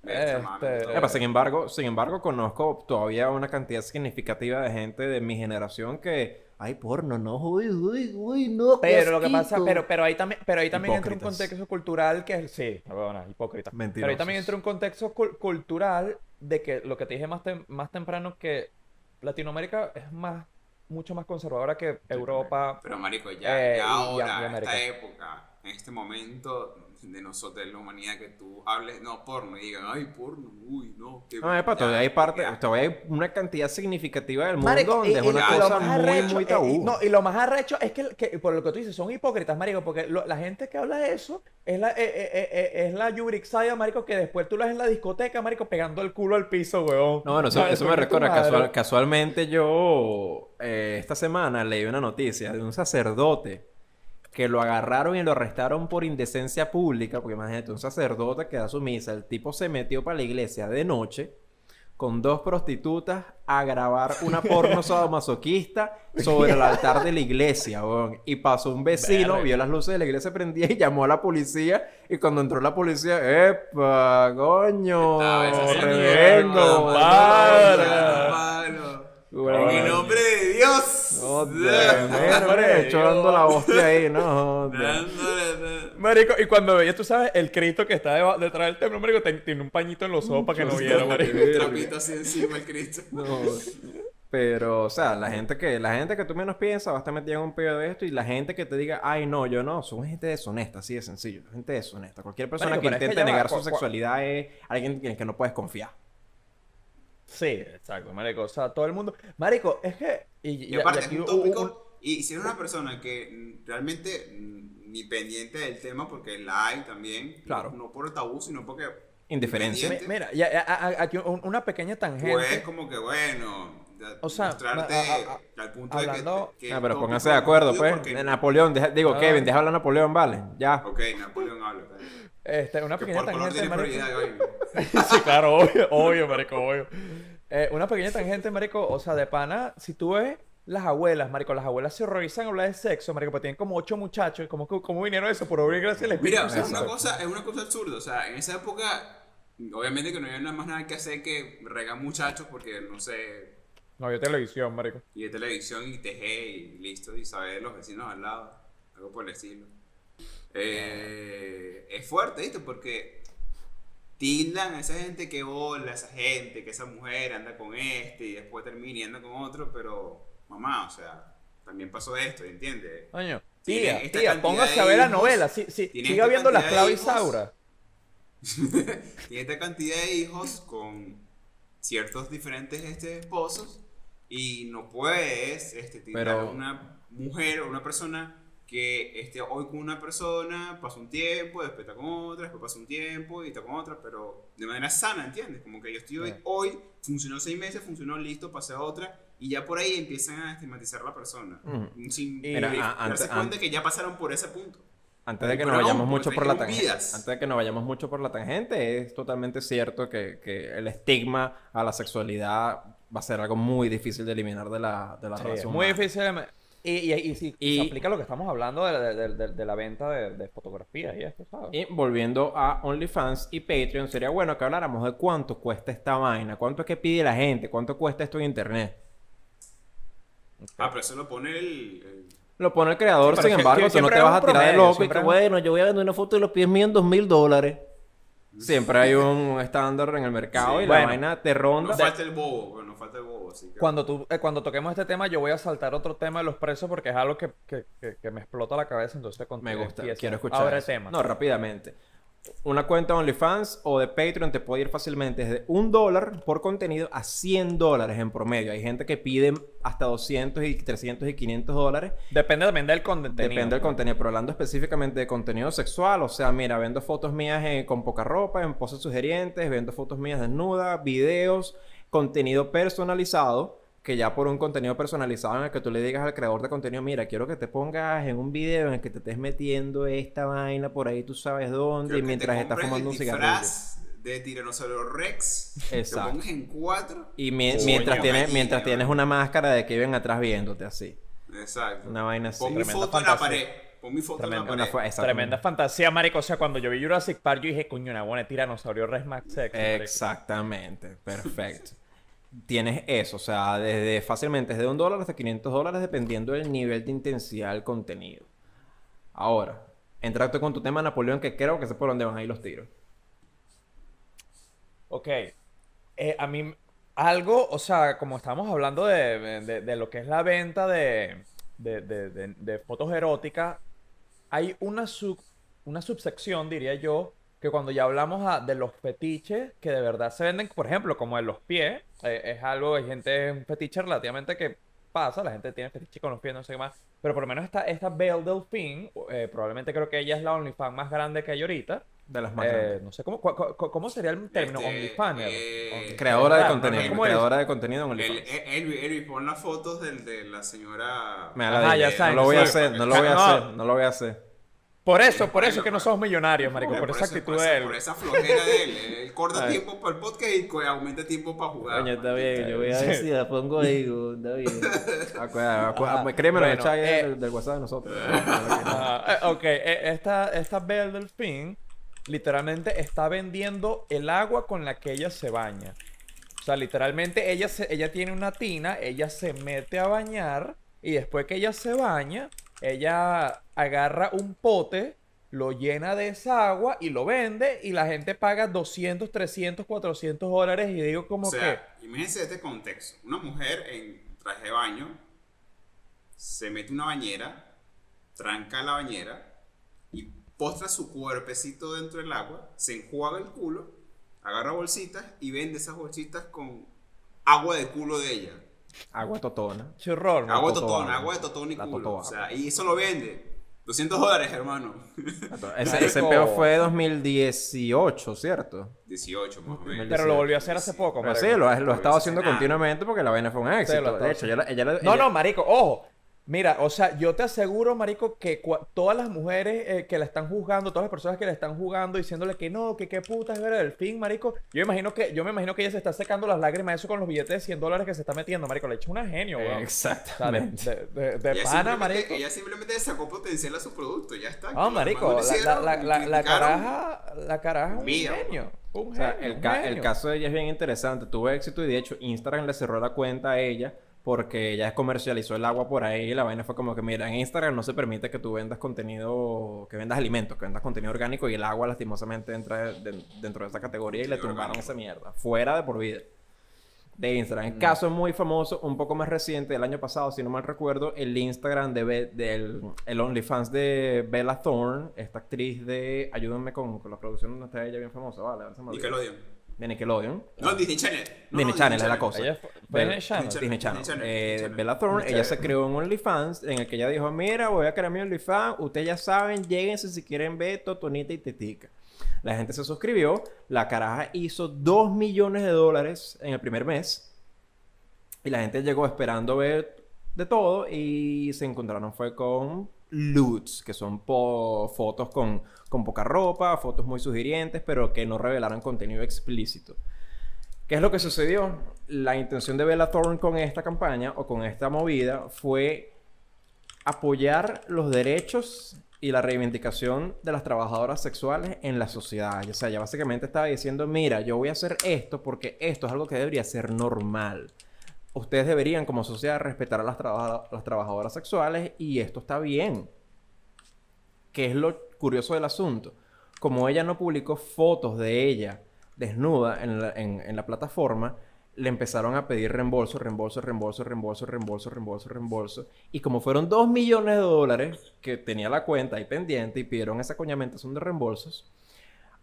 Este, todo. Epa, sin embargo, sin embargo, conozco todavía una cantidad significativa de gente de mi generación que ay porno, no, uy, uy, uy, no. Pero lo que pasa, asquito". pero, pero ahí también, pero ahí también entra un contexto cultural que es, sí, bueno, hipócrita. Pero ahí Mentirosos. también entra un contexto cul- cultural de que lo que te dije más, tem- más temprano que Latinoamérica es más, mucho más conservadora que Europa. Pero marico, ya, Eh, ya ahora, en esta época, en este momento de nosotros, de la humanidad, que tú hables, no, porno, y digan, ay, porno, uy, no. qué- No, epa, todavía hay parte, ya. todavía hay una cantidad significativa del mundo Marico, donde y, es y- una y cosa más muy, arrecho, muy tabú. y- no, y lo más arrecho es que, que, por lo que tú dices, son hipócritas, marico, porque lo- la gente que habla de eso es la, eh, eh, eh, eh, es la Yurixaya, marico, que después tú la ves en la discoteca, marico, pegando el culo al piso, weón. No, bueno, eso, me recuerda. casual- casualmente yo eh, esta semana leí una noticia de un sacerdote que lo agarraron y lo arrestaron por indecencia pública. Porque imagínate, un sacerdote que da su misa. El tipo se metió para la iglesia de noche con dos prostitutas a grabar una porno sadomasoquista sobre el altar de la iglesia, weón. Y pasó un vecino, vio las luces de la iglesia prendidas y llamó a la policía. Y cuando entró la policía, ¡epa, coño! ¡Reverendo! Bueno. En el nombre de Dios. Joder, hombre, echando la hostia ahí, ¿no? Joder. Marico, y cuando veías, tú sabes, el Cristo que está deba- detrás del templo, marico, tiene un pañito en los ojos para que no viera, marico. Un trapito así encima el Cristo. No. Pero, o sea, la gente que, la gente que tú menos piensas va a estar metida en un pedo de esto y la gente que te diga, ay, no, yo no, son gente deshonesta, así de sencillo, gente deshonesta. Cualquier persona Marico, que pero es que intente va, negar su sexualidad es alguien en el que no puedes confiar. Sí, exacto, marico. O sea, todo el mundo... Marico, es que... Y, y- Y aparte, y aquí es un tópico. Y si eres una persona que realmente mm, ni pendiente del tema, porque la hay también. Claro. No, no por el tabú, sino porque. Indiferencia. Mi- Mira, ya, a- a- aquí un- una pequeña tangente. Pues como que bueno. O sea, mostrarte a- a- al punto hablando- de que. que Ah, pero pónganse de acuerdo, pues. porque- De Napoleón, deja- digo, Ah. Kevin, deja hablar a Napoleón, vale, ya. Ok, Napoleón habla. Este, una Que pequeña tangente, marico. <laughs> sí, claro, obvio, obvio, marico, obvio. Eh, una pequeña tangente, marico, o sea, de pana, si tú ves las abuelas, marico, las abuelas se horrorizan a hablar de sexo, marico, porque tienen como ocho muchachos, ¿cómo, cómo vinieron eso? Por obra y gracia del Mira, Espíritu es una cosa, es una cosa absurda. O sea, en esa época, obviamente que no había nada más nada que hacer que regar muchachos porque, no sé, No había televisión, marico. y de televisión y tejer y listo, y saber los vecinos al lado, algo por el estilo. Eh, es fuerte, ¿viste? Porque tildan a esa gente que bola, esa gente, que esa mujer anda con este y después termina y anda con otro, pero mamá, o sea, también pasó esto, ¿entiendes? Coño, tía, tía, póngase a ver la novela. Sí, sí, siga viendo la cantidad de esclava hijos. Isaura. <laughs> Tiene esta cantidad de hijos con ciertos diferentes este, esposos y no puedes este, Pero- a una mujer o una persona que esté hoy con una persona, pasa un tiempo, después está con otra, después pasa un tiempo y está con otra, pero de manera sana, ¿entiendes? Como que yo estoy hoy, hoy funcionó seis meses, funcionó listo, pasé a otra y ya por ahí empiezan a estigmatizar a la persona Ujú. sin Y- Mira, darse antes- cuenta antes- que ya pasaron por ese punto. Antes de que nos vayamos mucho por la tangente, antes de que nos vayamos mucho por la tangente, es totalmente cierto que, que el estigma a la sexualidad va a ser algo muy difícil de eliminar de la, de la Sí, relación. muy humana. difícil. de Y, y, y si Y- se aplica lo que estamos hablando de, de- de- de- de la venta de, de fotografías y esto, ¿sabes? Y volviendo a OnlyFans y Patreon, sería bueno que habláramos de cuánto cuesta esta vaina, cuánto es que pide la gente, cuánto cuesta esto en internet. Ah, pero eso lo pone el- el Lo pone el creador, Sí, sin embargo, que tú no siempre te vas a tirar de loco y que bueno, yo voy a vender una foto y los pies míos en dos mil dólares. Siempre hay un estándar en el mercado Sí. y Bueno. la vaina te ronda. Nos falta el bobo, bueno, nos falta el bobo, así que... Cuando, tú, eh, cuando toquemos este tema, yo voy a saltar otro tema de los precios porque es algo que, que- que- que me explota la cabeza. Entonces, con- Me gusta, quiero escuchar. Ahora el eso. tema. No, rápidamente. Una cuenta OnlyFans o de Patreon te puede ir fácilmente desde un dólar por contenido a 100 dólares en promedio. Hay gente que pide hasta 200 y 300 y 500 dólares. Depende también del contenido. Depende del contenido, pero hablando específicamente de contenido sexual, o sea, mira, vendo fotos mías eh, con poca ropa, en poses sugerentes, vendo fotos mías desnudas, videos, contenido personalizado, que ya por un contenido personalizado en el que tú le digas al creador de contenido, mira, quiero que te pongas en un video en el que te estés metiendo esta vaina por ahí, tú sabes dónde, Quiero y mientras te estás fumando un cigarrillo. de tiranosaurio Rex. Exacto. Lo pongas en cuatro. Y mi- Coño, mientras, tienes, gallina, mientras tienes una máscara de que viven atrás viéndote así. Exacto. Una vaina así. Pon mi foto en la fantasía. pared. Pon mi foto Tremenda- en Una la pared. exacto. Tremenda fantasía, marico. O sea, cuando yo vi Jurassic Park, yo dije, coño, una buena tiranosaurio Rex Max Sex. Exactamente, perfecto. Tienes eso, o sea, desde fácilmente desde un dólar hasta 500 dólares dependiendo del nivel de intensidad del contenido. Ahora, entrate con tu tema Napoleón, que creo que sé por dónde van a ir los tiros. Ok. Eh, a mí, algo, o sea, como estamos hablando de, de- lo que es la venta de- de fotos eróticas, hay una, sub, una subsección, diría yo, que cuando ya hablamos a- de los fetiches que de verdad se venden, por ejemplo, como en los pies, eh, es algo, hay gente, un fetiche relativamente que pasa, la gente tiene fetiche con los pies, no sé qué más, pero por lo menos esta, esta Belle Delphine, eh, probablemente creo que ella es la OnlyFans más grande que hay ahorita. De las más Eh, grandes. no sé cómo, cómo sería el término Este, OnlyFanner. eh, Only- Creadora de contenido, ¿No? Creadora de contenido en OnlyFans. el- Elvi, Elvi, pon las fotos del, de la señora. Me la idea. ya saben, no lo voy a hacer, no lo voy a No. hacer, no lo voy a hacer. Por eso, por eso es que no somos millonarios, marico, por, esa actitud de él. por esa flojera de él. Él corta <laughs> tiempo para el podcast y aumenta tiempo para jugar. Coño, está bien, yo voy a ver si la pongo ahí, <laughs> está bien. <laughs> Acuérdate, acuérdate, Ajá. créeme, lo Bueno, echa ahí eh, del, WhatsApp de nosotros. Ah, eh, ok, eh, esta, esta Belle Delphine literalmente está vendiendo el agua con la que ella se baña. O sea, literalmente ella, se, ella tiene una tina, ella se mete a bañar y después que ella se baña, ella agarra un pote, lo llena de esa agua y lo vende y la gente paga 200, 300, 400 dólares y digo como O sea, imagínense este contexto. Una mujer en traje de baño se mete una bañera, tranca la bañera y postra su cuerpecito dentro del agua, se enjuaga el culo, agarra bolsitas y vende esas bolsitas con agua de culo de ella. Agua totona. que churrón. Agua de totoa. totón, agua de totón y La culo. totoa. O sea, y eso lo vende. 200 dólares, hermano. <laughs> Ese, ese peo fue 2018, ¿cierto? 18 más o menos. Pero lo volvió a hacer hace poco, Pero marico. sí, lo, ha- lo ha estado haciendo nada. continuamente porque la vaina fue un éxito. de hecho, ella, la- ella la- No, ella- no, marico, ojo. Mira, o sea, yo te aseguro, marico, que cua- todas las mujeres eh, que la están juzgando, todas las personas que la están juzgando, diciéndole que no, que qué puta es ver el fin, marico. Yo imagino que, yo me imagino que ella se está secando las lágrimas eso con los billetes de 100 dólares que se está metiendo, marico. Le echa una genio, weón. O sea, de, Exactamente. de, de- pana, simplemente- marico. Ella simplemente sacó potencial a su producto, ya está. Ah, los marico, la, la, la, la, caraja, la caraja es un genio. Un O sea, genio, el, un ca- el genio. caso de ella es bien interesante. Tuvo éxito y de hecho Instagram le cerró la cuenta a ella porque ella comercializó el agua por ahí y la vaina fue como que, mira, en Instagram no se permite que tú vendas contenido, que vendas alimentos, que vendas contenido orgánico y el agua lastimosamente entra de- dentro de esa categoría y le tumbaron esa mierda. Fuera de por vida. De Instagram. Mm. El caso muy famoso, un poco más reciente, del año pasado, si no mal recuerdo, el Instagram de Be- del el OnlyFans de Bella Thorne, esta actriz de. Ayúdenme con, con la producción donde está ella bien famosa, vale. si me olvida. Nickelodeon. De Nickelodeon. No, Disney Channel. No, Disney no, Channel es la cosa. Ella fue- fue Bella- Disney Channel. Disney Channel. Disney Channel, Eh, Disney Channel. Bella Thorne, Disney ella Channel. se creó un OnlyFans en el que ella dijo, mira, voy a crear mi OnlyFans, ustedes ya saben, lléguense si quieren ver Totonita y Tetica. La gente se suscribió, la caraja hizo 2 millones de dólares en el primer mes y la gente llegó esperando ver de todo y se encontraron fue con loots, que son fotos con, con poca ropa, fotos muy sugirientes, pero que no revelaron contenido explícito. ¿Qué es lo que sucedió? La intención de Bella Thorne con esta campaña o con esta movida fue apoyar los derechos y la reivindicación de las trabajadoras sexuales en la sociedad. O sea, ella básicamente estaba diciendo, mira, yo voy a hacer esto porque esto es algo que debería ser normal. Ustedes deberían como sociedad respetar a las, trabaja- las trabajadoras sexuales y esto está bien. ¿Qué es lo curioso del asunto? como ella no publicó fotos de ella desnuda en la, en, en la plataforma, le empezaron a pedir reembolso, reembolso, reembolso, reembolso, reembolso, reembolso, reembolso. Y como fueron 2 millones de dólares que tenía la cuenta ahí pendiente y pidieron esa coñamentación de reembolsos,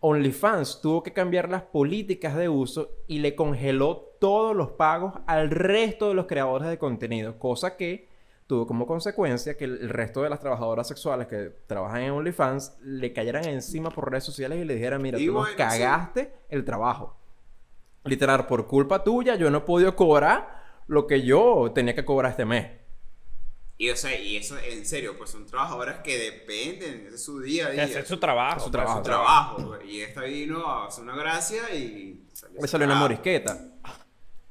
OnlyFans tuvo que cambiar las políticas de uso y le congeló todos los pagos al resto de los creadores de contenido, cosa que tuvo como consecuencia que el resto de las trabajadoras sexuales que trabajan en OnlyFans le cayeran encima por redes sociales y le dijeran, mira, Y tú nos bueno, sí. cagaste el trabajo. Literal, por culpa tuya yo no he podido cobrar lo que yo tenía que cobrar este mes. Y, o sea, y eso, en serio, pues son trabajadoras que dependen, ese es su día a día. Es su trabajo. Es su pues, trabajo. su trabajo. güey. Y esta vino a hacer una gracia y... Le salió una morisqueta.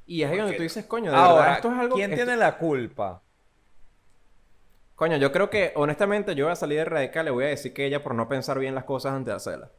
Y es ahí donde tú dices, coño, de verdad, esto es algo... ¿quién esto- tiene la culpa? Coño, yo creo que, honestamente, yo voy a salir de radical le voy a decir que ella por no pensar bien las cosas antes de hacerlas.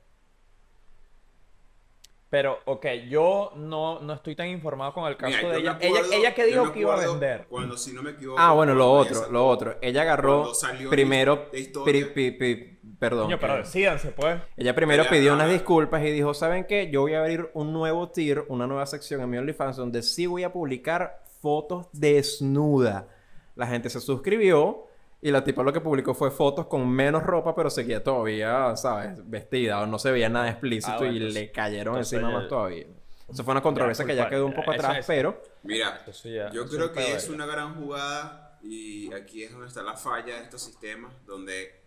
Pero, ok, yo no, no estoy tan informado con el caso Mira, de ella. ella. Ella que dijo que iba a vender. Cuando, si no me equivoco... Ah, bueno, lo otro, lo otro. Ella agarró primero... pri- perdón. Coño, pero que- decídanse, pues. Ella primero Ella- pidió unas disculpas y dijo, ¿saben qué? Yo voy a abrir un nuevo tier, una nueva sección en mi OnlyFans donde sí voy a publicar fotos desnuda. La gente se suscribió y la tipa lo que publicó fue fotos con menos ropa, pero seguía todavía, ¿sabes? Vestida o no se veía nada explícito Ah, bueno, y entonces- le cayeron encima ya- más todavía. Eso fue una controversia que ya quedó un poco atrás, es- pero... Mira, yo creo que es una gran jugada y aquí es donde está la falla de estos sistemas, donde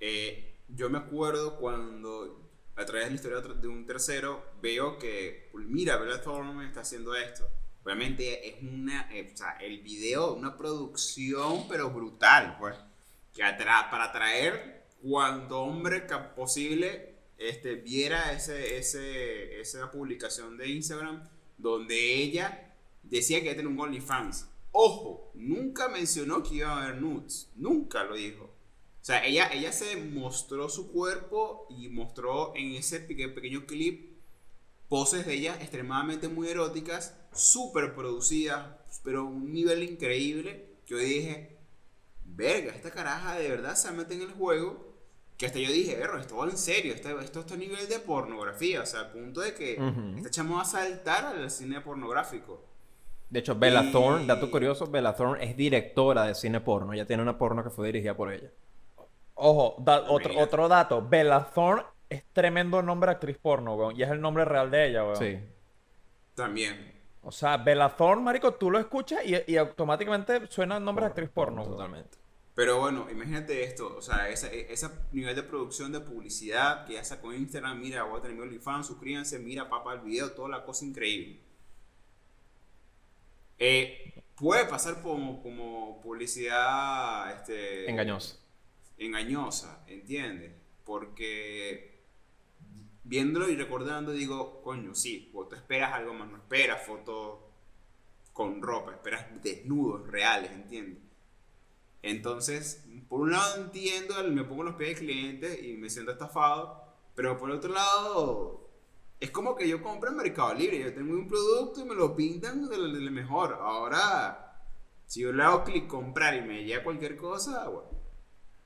eh, yo me acuerdo cuando a través de la historia de un tercero veo que, mira, Bella Thorne está haciendo esto. Obviamente es una, eh, o sea, el video, una producción, pero brutal, pues, que para atraer cuanto hombre posible este, viera ese, ese, esa publicación de Instagram donde ella decía que iba a tener un OnlyFans. Ojo, nunca mencionó que iba a haber nudes, nunca lo dijo. O sea, ella, ella se mostró su cuerpo y mostró en ese peque- pequeño clip poses de ella extremadamente muy eróticas, súper producidas, pero un nivel increíble. Yo dije, verga, esta caraja de verdad se mete en el juego. Que hasta yo dije, erro, esto va en serio, esto, esto está a nivel de pornografía, o sea, al punto de que Ujú. esta chama va a saltar al cine pornográfico. De hecho, Bella Y- Thorne, dato curioso, Bella Thorne es directora de cine porno. Ella tiene una porno que fue dirigida por ella. Ojo, da- otro, otro dato. Bella Thorne es tremendo nombre de actriz porno, weón. Y es el nombre real de ella, weón. Sí. También. O sea, Bella Thorne, marico, tú lo escuchas y, y automáticamente suena el nombre de actriz porno. weón. Totalmente. Pero bueno, imagínate esto, o sea, ese, ese nivel de producción de publicidad que ya sacó Instagram, mira, voy a tener mi OnlyFans, suscríbanse, mira, papá, el video, toda la cosa increíble. Eh, puede pasar como, como publicidad este, Engañosa. engañosa, ¿entiendes? Porque viéndolo y recordando digo, coño, sí, pues tú esperas algo más, no esperas fotos con ropa, esperas desnudos reales, ¿entiendes? Entonces, por un lado entiendo, me pongo los pies del cliente y me siento estafado, pero por otro lado, es como que yo compro en Mercado Libre, yo tengo un producto y me lo pintan de lo mejor. Ahora, si yo le hago clic comprar y me llega cualquier cosa, bueno,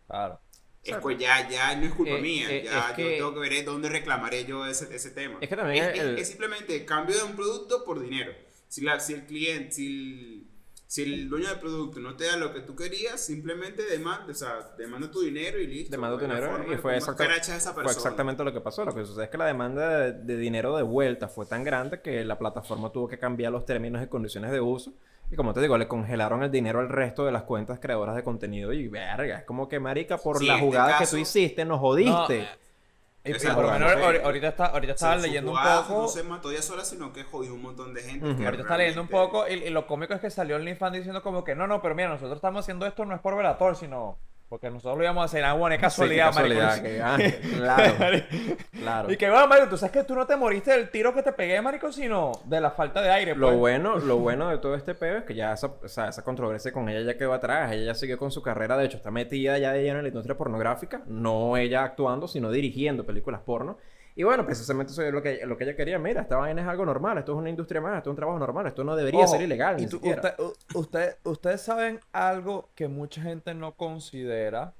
Claro. Es pues ya, ya no es culpa Eh, mía, eh, ya es que- yo tengo que ver dónde reclamaré yo ese, ese tema. Es que también es, el- es- simplemente cambio de un producto por dinero. Si, la, si el cliente, si el, si el dueño del producto no te da lo que tú querías, simplemente demanda, o sea, demanda tu dinero y listo. Demanda tu hay dinero forma y fue, exacta- fue exactamente lo que pasó. Lo que sucede es que la demanda de, de dinero de vuelta fue tan grande que la plataforma tuvo que cambiar los términos y condiciones de uso. Y como te digo, le congelaron el dinero al resto de las cuentas creadoras de contenido. Y verga, es como que, marica, por Sí, la este jugada que tú hiciste, nos jodiste. No, Y, por lo menos sí. ahorita, está, ahorita estaba leyendo un poco. No se mató ella sola, sino que jodió un montón de gente. Que Ahorita está leyendo un poco y, y lo cómico es que salió OnlyFans diciendo como que no, no, pero mira, nosotros estamos haciendo esto no es por Velator, sino porque nosotros lo íbamos a hacer. Ah, bueno, es casualidad, Sí, casualidad, que- ah, claro, <laughs> claro. Y que bueno, marico, tú sabes que tú no te moriste del tiro que te pegué, marico, sino de la falta de aire, Lo pues. bueno, lo bueno de todo este peo es que ya esa, o sea, esa controversia con ella ya quedó atrás. Ella ya siguió con su carrera. De hecho, está metida ya de lleno en la industria pornográfica. No ella actuando, sino dirigiendo películas porno. Y bueno, precisamente eso es lo que, lo que ella quería. Mira, esta vaina es algo normal. Esto es una industria más. Esto es un trabajo normal. Esto no debería Ojo, ser ilegal. y tú- usted- usted- ustedes saben algo que mucha gente no considera.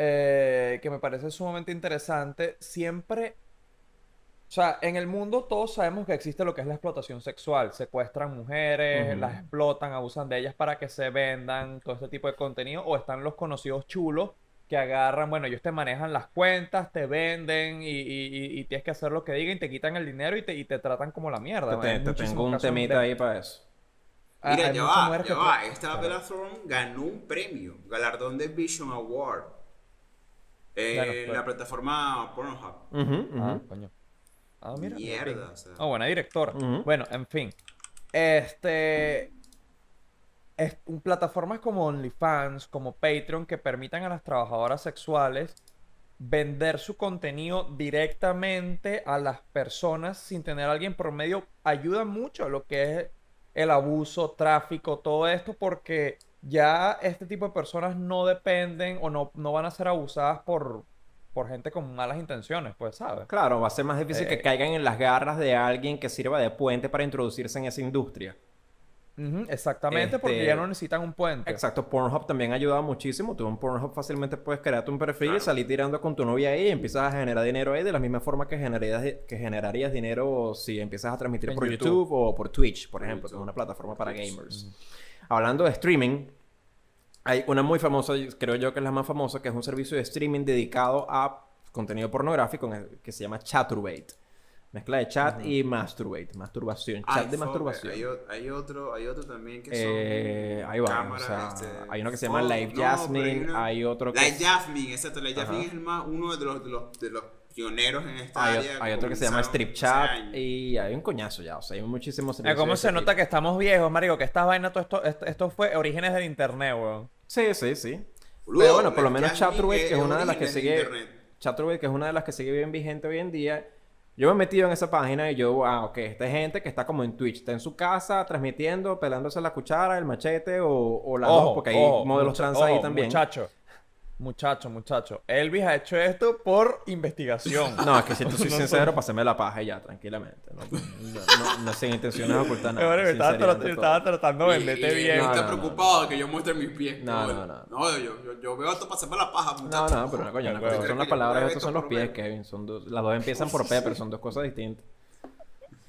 eh, que, me parece sumamente interesante, siempre o sea, en el mundo todos sabemos que existe lo que es la explotación sexual. Secuestran mujeres, Ujú. las explotan, abusan de ellas para que se vendan, todo este tipo de contenido. O están los conocidos chulos que agarran, bueno, ellos te manejan las cuentas, te venden y, y- y- y tienes que hacer lo que digan, te quitan el dinero y te, y te tratan como la mierda. Te, te- tengo un casos de- temita ahí para eso. Ah, Mira, ya va, ya que- va. Esta Claro. Bella Thorne ganó un premio, galardón de Vision Award. eh, en la plataforma Pornhub. Ujú, ujú. Ah, coño. Ah, mira. Mierda, o sea. Ah, buena directora. Ujú. Bueno, en fin. Este. Es, un- plataformas como OnlyFans, como Patreon, que permitan a las trabajadoras sexuales vender su contenido directamente a las personas sin tener a alguien por medio, ayuda mucho a lo que es el abuso, tráfico, todo esto, porque ya este tipo de personas no dependen o no, no van a ser abusadas por, por gente con malas intenciones, pues, ¿sabes? Claro, va a ser más difícil que Eh. caigan en las garras de alguien que sirva de puente para introducirse en esa industria. Exactamente, porque Este- ya no necesitan un puente. Exacto, Pornhub también ayuda muchísimo. Tú en Pornhub fácilmente puedes crearte un perfil y salir tirando con tu novia ahí y empiezas a generar dinero ahí de la misma forma que generarías, que generarías dinero si empiezas a transmitir En por YouTube. YouTube. o por Twitch, por ejemplo, que es una plataforma para Twitch. gamers. Hablando de streaming, hay una muy famosa, creo yo que es la más famosa, que es un servicio de streaming dedicado a contenido pornográfico que se llama Chaturbate. Mezcla de chat y masturbate, masturbación, chat Ay, de masturbación. Hay, otro, hay otro también que son Eh, ahí va, o cámaras, sea, este, hay uno que se llama Live no, pero hay Jasmine, una- hay otro que Live es- Jasmine, exacto. Live Jasmine es el más, uno de los, de los, de los pioneros en esta hay, área. hay otro que se llama Strip Chat y hay un coñazo ya, o sea, hay muchísimos Eh, servicios ¿Cómo se nota tipo. que estamos viejos, marico? Que estas vainas, todo esto, esto, esto fue orígenes del internet, weón. Sí, sí, sí. Boludo, Pero bueno, por lo menos que es una de las que sigue. Chaturbate, que es una de las que sigue bien vigente hoy en día. Yo me he metido en esa página y yo, ah, ok, esta es gente que está como en Twitch, está en su casa transmitiendo, pelándose la cuchara, el machete o, o las dos, porque hay ojo, modelos trans ahí también. Muchacho, muchacho, muchacho. Elvis ha hecho esto por investigación. No, es que si tú soy <laughs> No sincero, paseme la paja y ya, tranquilamente. No, no, no, no sin intenciones de ocultar nada. Marico, estaba, tratando de venderte bien. No, está no, no, preocupado de que yo muestre mis pies. No, no, no. No, yo, yo, yo veo esto para hacerme la paja, No, muchacho. no, pero no, coño, una Huevo. cosa son las palabras otras son los pies, ver. Kevin. Son dos, las dos empiezan por P, pero son dos cosas distintas.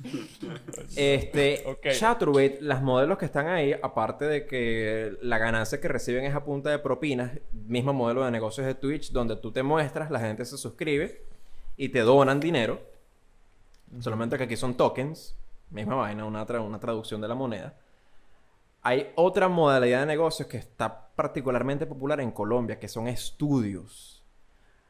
<laughs> Este, Ok. Chaturbate, las modelos que están ahí, aparte de que la ganancia que reciben es a punta de propinas, mismo modelo de negocios de Twitch, donde tú te muestras, la gente se suscribe y te donan dinero. Solamente que aquí son tokens, misma vaina, una, tra- una traducción de la moneda. Hay otra modalidad de negocios que está particularmente popular en Colombia, que son estudios.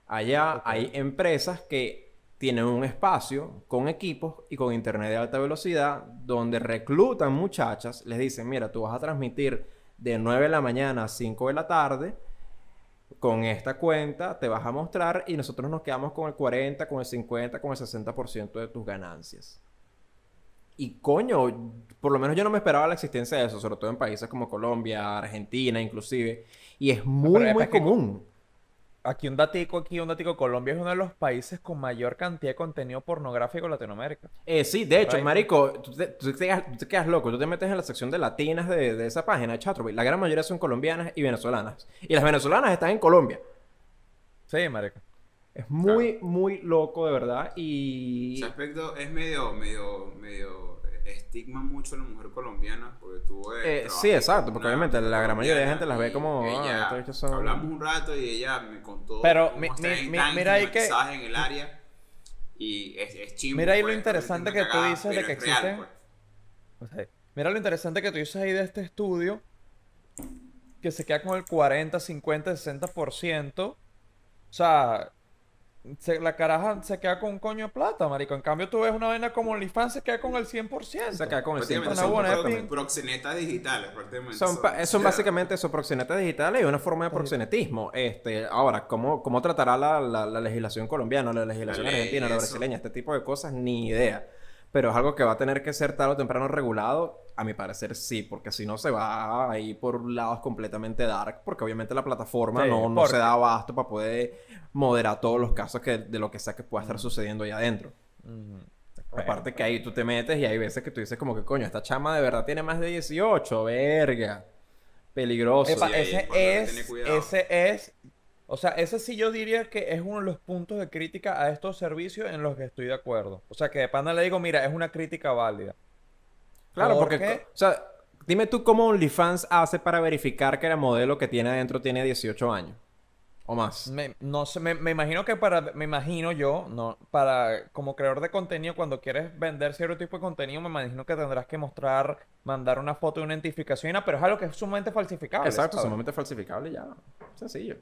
Allá hay empresas que tienen un espacio con equipos y con internet de alta velocidad donde reclutan muchachas, les dicen, mira, tú vas a transmitir de 9 de la mañana a 5 de la tarde con esta cuenta, te vas a mostrar y nosotros nos quedamos con el 40, con el 50, con el 60% de tus ganancias. Y coño, por lo menos yo no me esperaba la existencia de eso, sobre todo en países como Colombia, Argentina, inclusive. Y es muy, es muy común. Aquí un datico, aquí un datico. Colombia es uno de los países con mayor cantidad de contenido pornográfico en Latinoamérica. Eh, sí, de hecho, marico, tú te, tú te quedas, tú te quedas loco. Tú te metes en la sección de latinas de, de esa página Chatroulette. La gran mayoría son colombianas y venezolanas. Y las venezolanas están en Colombia. Sí, marico. Es muy, muy loco, de verdad. Y... Ese aspecto es medio, medio, medio estigma mucho a la mujer colombiana, porque tú Eh, sí, exacto, porque obviamente la gran mayoría de gente las ve como, ah, ella- son- Hablamos un rato y ella me contó Pero mi- mira ahí que- en el área y es, es chimbo, Mira ahí lo pues, interesante que tú dices de que real, existen- pues. Mira lo interesante que tú dices ahí de este estudio, que se queda con el 40, 50, 60%. O sea, se- la caraja se queda con un coño de plata, marico. En cambio, tú ves una vaina como OnlyFans, se queda con el 100%. Se queda con el Prácticamente 100%. son buena proxenetas digitales, prácticamente. Son, son básicamente eso, proxenetas digitales y una forma de proxenetismo. Este, ahora, ¿cómo, cómo tratará la, la- la legislación colombiana, la legislación La ley, argentina, la brasileña, este tipo de cosas? Ni idea. Pero es algo que va a tener que ser tarde o temprano regulado. A mi parecer sí, porque si no se va a ir por lados completamente dark, porque obviamente la plataforma Sí, no, no porque- se da abasto para poder moderar todos los casos que, de lo que sea que pueda estar sucediendo ahí adentro. Aparte que ahí tú te metes y hay veces que tú dices como que coño, esta chama de verdad tiene más de 18, verga. Peligroso. Epa, ahí ese es ese es O sea, ese sí yo diría que es uno de los puntos de crítica a estos servicios en los que estoy de acuerdo. O sea, que de pana le digo, mira, es una crítica válida. Claro, ¿Por porque, o sea, dime tú cómo OnlyFans hace para verificar que la modelo que tiene adentro tiene 18 años o más. Me, no sé, me, me imagino que para, me imagino yo, no, para, como creador de contenido, cuando quieres vender cierto tipo de contenido, me imagino que tendrás que mostrar, mandar una foto de una identificación, pero es algo que es sumamente falsificable. Exacto, ¿sabes? sumamente falsificable ya. Sencillo.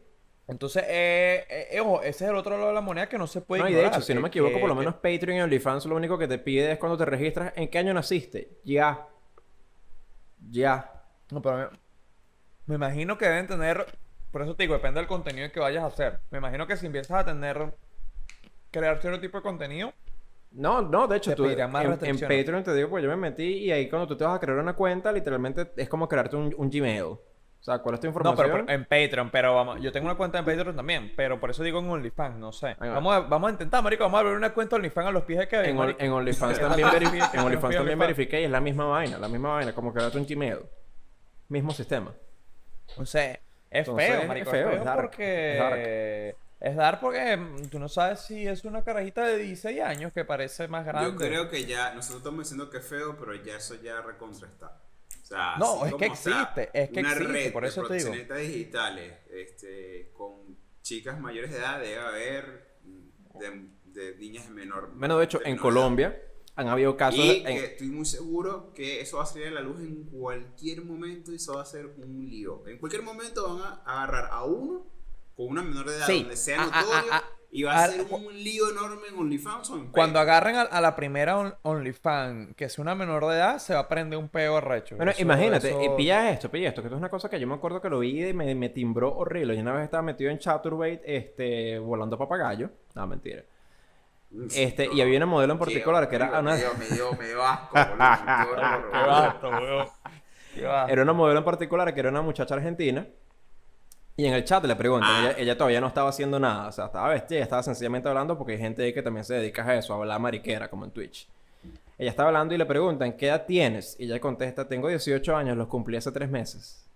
Entonces, eh, eh, eh, ojo, ese es el otro lado de la moneda que no se puede No, y de ignorar, hecho, si no que- me equivoco, que- por lo que- menos Patreon y OnlyFans lo único que te pide es cuando te registras, ¿en qué año naciste? Ya. Ya. No, pero me, me imagino que deben tener. Por eso te digo, depende del contenido que vayas a hacer. Me imagino que si empiezas a tener. Crear cierto tipo de contenido. No, no, de hecho, Te tú, en, en. Patreon te digo, pues yo me metí y ahí cuando tú te vas a crear una cuenta, literalmente es como crearte un, un Gmail. O sea, ¿cuál es tu No, información? pero, pero en Patreon, pero vamos. Yo tengo una cuenta en Patreon también. Pero por eso digo en OnlyFans, no sé. Vamos a, vamos a intentar, marico. Vamos a abrir una cuenta OnlyFans a los pies de Kevin. En, en OnlyFans <laughs> también, verifi- en OnlyFans también verifiqué y es la misma vaina, la misma vaina, como crearte un Gmail. Mismo sistema. O sea, es Entonces, feo, es marico. Es feo, feo, es dark, porque. Es dar porque mm, tú no sabes si es una carajita de 16 años que parece más grande. Yo creo que ya, nosotros estamos diciendo que es feo, pero ya eso ya recontra está. O sea, No, es que existe, es que una existe, red por de eso te digo. digitales, este, con chicas mayores de edad, debe haber mm, de, de niñas de menor. Bueno, de hecho, en menor Colombia han habido casos... edad. Y en- que estoy muy seguro que eso va a salir a la luz en cualquier momento y eso va a ser un lío. En cualquier momento van a agarrar a uno con una menor de edad Sí. donde sea Ah, ah, notorio ah, ah. Y va a Ah, ser un lío enorme en OnlyFans o en Cuando agarren a, a la primera on- OnlyFans, que es una menor de edad, se va a prender un peo arrecho. Bueno, Eso- imagínate, eso- y pilla esto, pilla esto, que esto es una cosa que yo me acuerdo que lo vi y me, me timbró horrible. Yo una vez estaba metido en Chaturbate, este, volando papagayo. No, mentira. Este, y había una modelo en particular que era una... Me dio, me dio, me dio asco, boludo. <laughs> Qué weón. Vasto. Era una modelo en particular que era una muchacha argentina. Y en el chat le preguntan, Ah. ella, ella todavía no estaba haciendo nada, o sea, estaba vestida, estaba sencillamente hablando porque hay gente ahí que también se dedica a eso, a hablar mariquera, como en Twitch. Ella está hablando y le preguntan, ¿qué edad tienes? Y ella contesta, tengo 18 años, los cumplí hace 3 meses.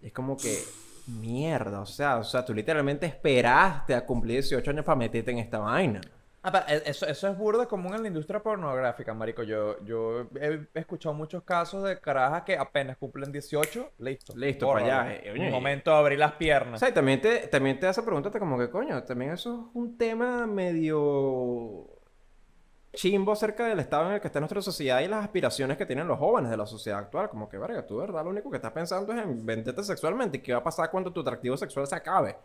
Y es como que, mierda, o sea, o sea, tú literalmente esperaste a cumplir 18 años para meterte en esta vaina. Ah, pa- e- eso, eso es burda común en la industria pornográfica, marico. Yo, yo he escuchado muchos casos de carajas que apenas cumplen 18, listo. Listo, pa' allá, eh, Un momento de abrir las O piernas. sea, y también te, también te hace preguntarte como que, coño, también eso es un tema medio chimbo acerca del estado en el que está nuestra sociedad y las aspiraciones que tienen los jóvenes de la sociedad actual. Como que, verga, tú, de ¿verdad? Lo único que estás pensando es en venderte sexualmente. ¿Y qué va a pasar cuando tu atractivo sexual se acabe?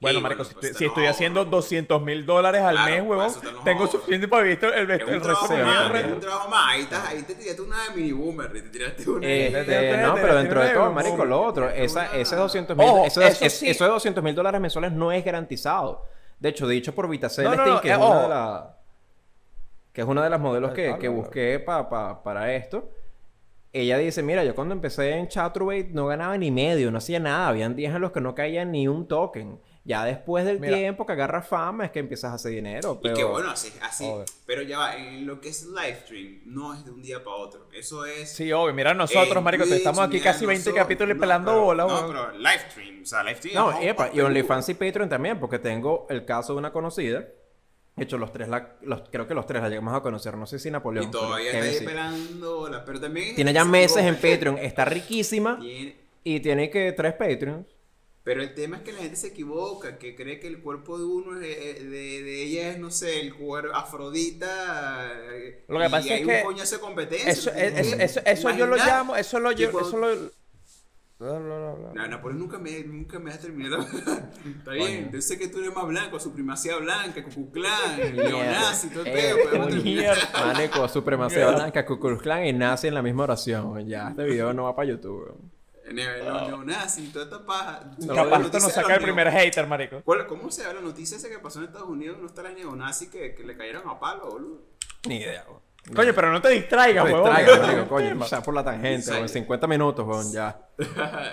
Bueno, marico, bueno, si, pues, si no, estoy haciendo bro. 200 mil dólares al Claro, mes, huevón, tengo jodo. suficiente para vivir el, el, el resto de un trabajo más. Ahí, estás, ahí te tiraste una de mini boomer, te tiraste una... Eh, Este, eh, este, no, este, pero dentro de todo, marico, lo otro, esa, una- ese 200 mil, eso, eso es- sí. eso de 200 mil dólares mensuales no es garantizado. De hecho, dicho por Vita No, no, no, que, eh, es una ojo. de la- que es una de las modelos que, que busqué pa- pa- para esto, ella dice, mira, yo cuando empecé en Chaturbate no ganaba ni medio, no hacía nada, habían días en los que no caía ni un token. Ya después del Mira. tiempo que agarras fama es que empiezas a hacer dinero, pero... Y que bueno, así, así Obvio. pero ya va, en lo que es live stream, no es de un día para otro. Eso es... Sí, obvio. Mira, nosotros, marico, te Twitch, estamos aquí casi 20 nosotros- capítulos y no, pelando pero- bola, No, pero live stream, o sea, live stream. No, es epa, un y OnlyFans y Patreon también, porque tengo el caso de una conocida. De hecho, los tres, la, los, creo que los tres la llegamos a conocer. No sé si Napoleón. Y todavía está pelando bola, pero también... Tiene ya se meses en. Patreon. Está riquísima. Tiene- Y tiene que tres Patreons. Pero el tema es que la gente se equivoca, que cree que el cuerpo de uno es de, de- de ella es, no sé, el cuerpo Afrodita. eh, Lo que y pasa hay es un que coñazo de competencia. Eso, ¿tú tienes eso, eso, eso yo lo llamo, eso lo yo, eso lo... Bla, bla, bla, bla. No, Napoleón nunca me, nunca me has terminado. <laughs> Está bien, yo sé que tú eres más blanco, supremacía blanca, Cucuclán, <laughs> neonazi, todo el Eh, pedo, pero no terminas. Maneco, supremacía blanca, Klan y nazi en la misma oración. Ya, este video no va para YouTube. Weón. Neonazis, toda esta paja. Capaz esto nos saca el primer hater, marico. ¿Cuál- ¿Cómo se da la noticia esa que pasó en Estados Unidos? ¿No está la neonazis que, que le cayeron a palo, boludo? Ni idea, weón. Coño, pero no te distraigas, No huevón. distraigas, marico, coño. O sea, por la tangente, weón. 50 minutos, weón, ya. <laughs>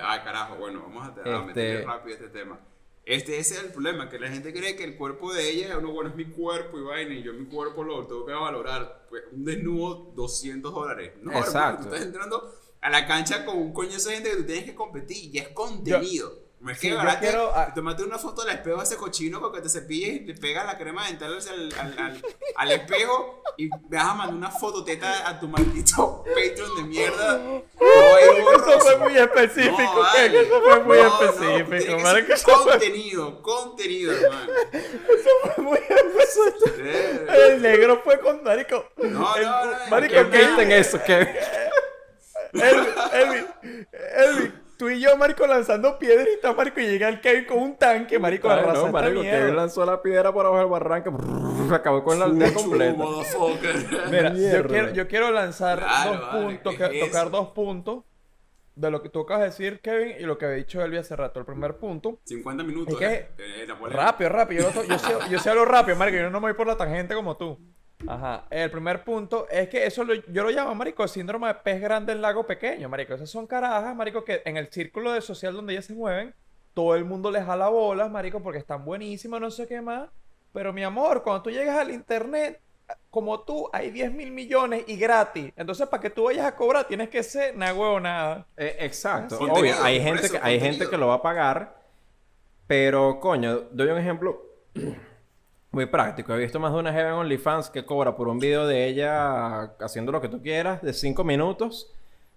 Ay, carajo, bueno, vamos a, a Este- meterle rápido este tema. Este, ese es el problema, que la gente cree que el cuerpo de ella es, no, bueno, es mi cuerpo y vaina, y yo mi cuerpo lo tengo que valorar. Pues un desnudo, 200 dólares. No, hermano, Exacto. tú estás entrando a la cancha con un coño de gente que tú tienes que competir, y es contenido. Es Sí, que yo agarraste, quiero, ah- tomate una foto al espejo a ese cochino porque te cepilles y le pegas la crema dental al, al, al, al espejo y vas a mandar una fototeta a tu maldito Patreon de mierda. Ahí Eso fue muy específico, No, vale. Eso fue muy No, no, específico, tiene que Eso fue Contenido, contenido, hermano. muy específico. El negro fue con marico. No, el- no, no, marico, ¿Qué Kevin, viste en eso? ¿Qué? Elvin, Elvin, Elvin, tú y yo, marico, lanzando piedritas, marico, y llega el Kevin con un tanque, marico, a Ay, arrasar no, marico, mierda. lanzó la piedra por abajo del barranco. Acabó con la aldea completa. Mira, yo quiero, yo quiero lanzar Claro, dos vale, puntos, ¿qué que- es tocar eso? dos puntos de lo que tú acabas de decir, Kevin, y lo que había dicho Elvia hace rato. El primer punto, 50 minutos. Es que- eh, eh, rápido, rápido, yo, yo, sé, yo sé hablo rápido, marico, yo no me voy por la tangente como tú. Ajá, el primer punto es que eso lo- yo lo llamo, marico, síndrome de pez grande en lago pequeño, marico. Esas son carajas, marico, que en el círculo de social donde ellas se mueven, todo el mundo les jala bolas, marico, porque están buenísimas, no sé qué más. Pero mi amor, cuando tú llegas al internet, como tú, hay 10 mil millones y gratis. Entonces, para que tú vayas a cobrar, tienes que ser nada huevo nada. Eh, exacto. Contenido, Obvio, hay gente, eso, que, hay gente que lo va a pagar, pero coño, doy un ejemplo <clears throat> muy práctico. He visto más de una jeva en OnlyFans que cobra por un video de ella haciendo lo que tú quieras de 5 minutos,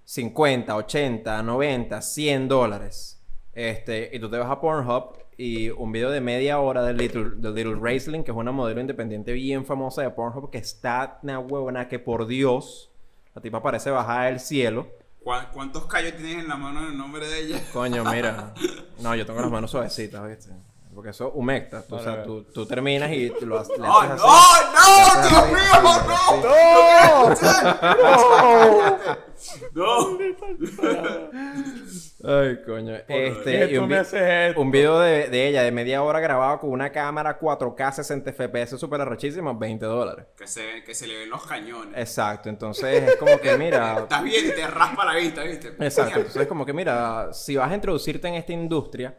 50, 80, 90, 100 dólares. Este, y tú te vas a Pornhub y un video de media hora de Little, de Little que es una modelo independiente bien famosa de Pornhub, que está una huevona que por Dios, la tipa parece bajada del cielo. ¿Cuá- ¿Cuántos callos tienes en la mano en el nombre de ella? Coño, mira. <laughs> No, yo tengo las manos suavecitas, ¿viste? Porque eso humecta. Tú, o sea, tú, tú terminas y tú lo haces. ¡Oh, <laughs> haces no! así. ¡No! ¡Dios mío! así. ¡No! ¡No! Ay, coño. ¿Qué Este, y un, un video de, de ella de media hora grabado con una cámara 4K 60 FPS súper arrechísima, 20 dólares. Que se, que se le ven los cañones. Exacto. Entonces es como que, mira. <laughs> Estás bien y te raspa la vista, ¿viste? Exacto. Entonces es como que, mira, si vas a introducirte en esta industria,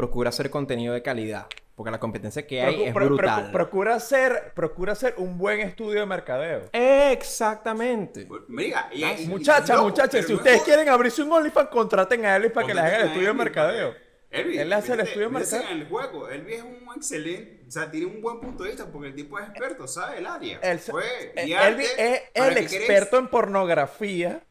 procura hacer contenido de calidad. Porque la competencia que hay Procu- es pro- pro- brutal. procura hacer, procura hacer un buen estudio de mercadeo. Exactamente. Mira, y, si ustedes es- quieren abrirse un OnlyFans, contraten a Elvis para que les haga el estudio de mercadeo. Elvis, Él le hace el estudio de mercadeo. en el juego. Elvis es un excelente, o sea, tiene un buen punto de vista porque el tipo es experto, sabe el área. El- Fue eh, Elvis es el experto en pornografía.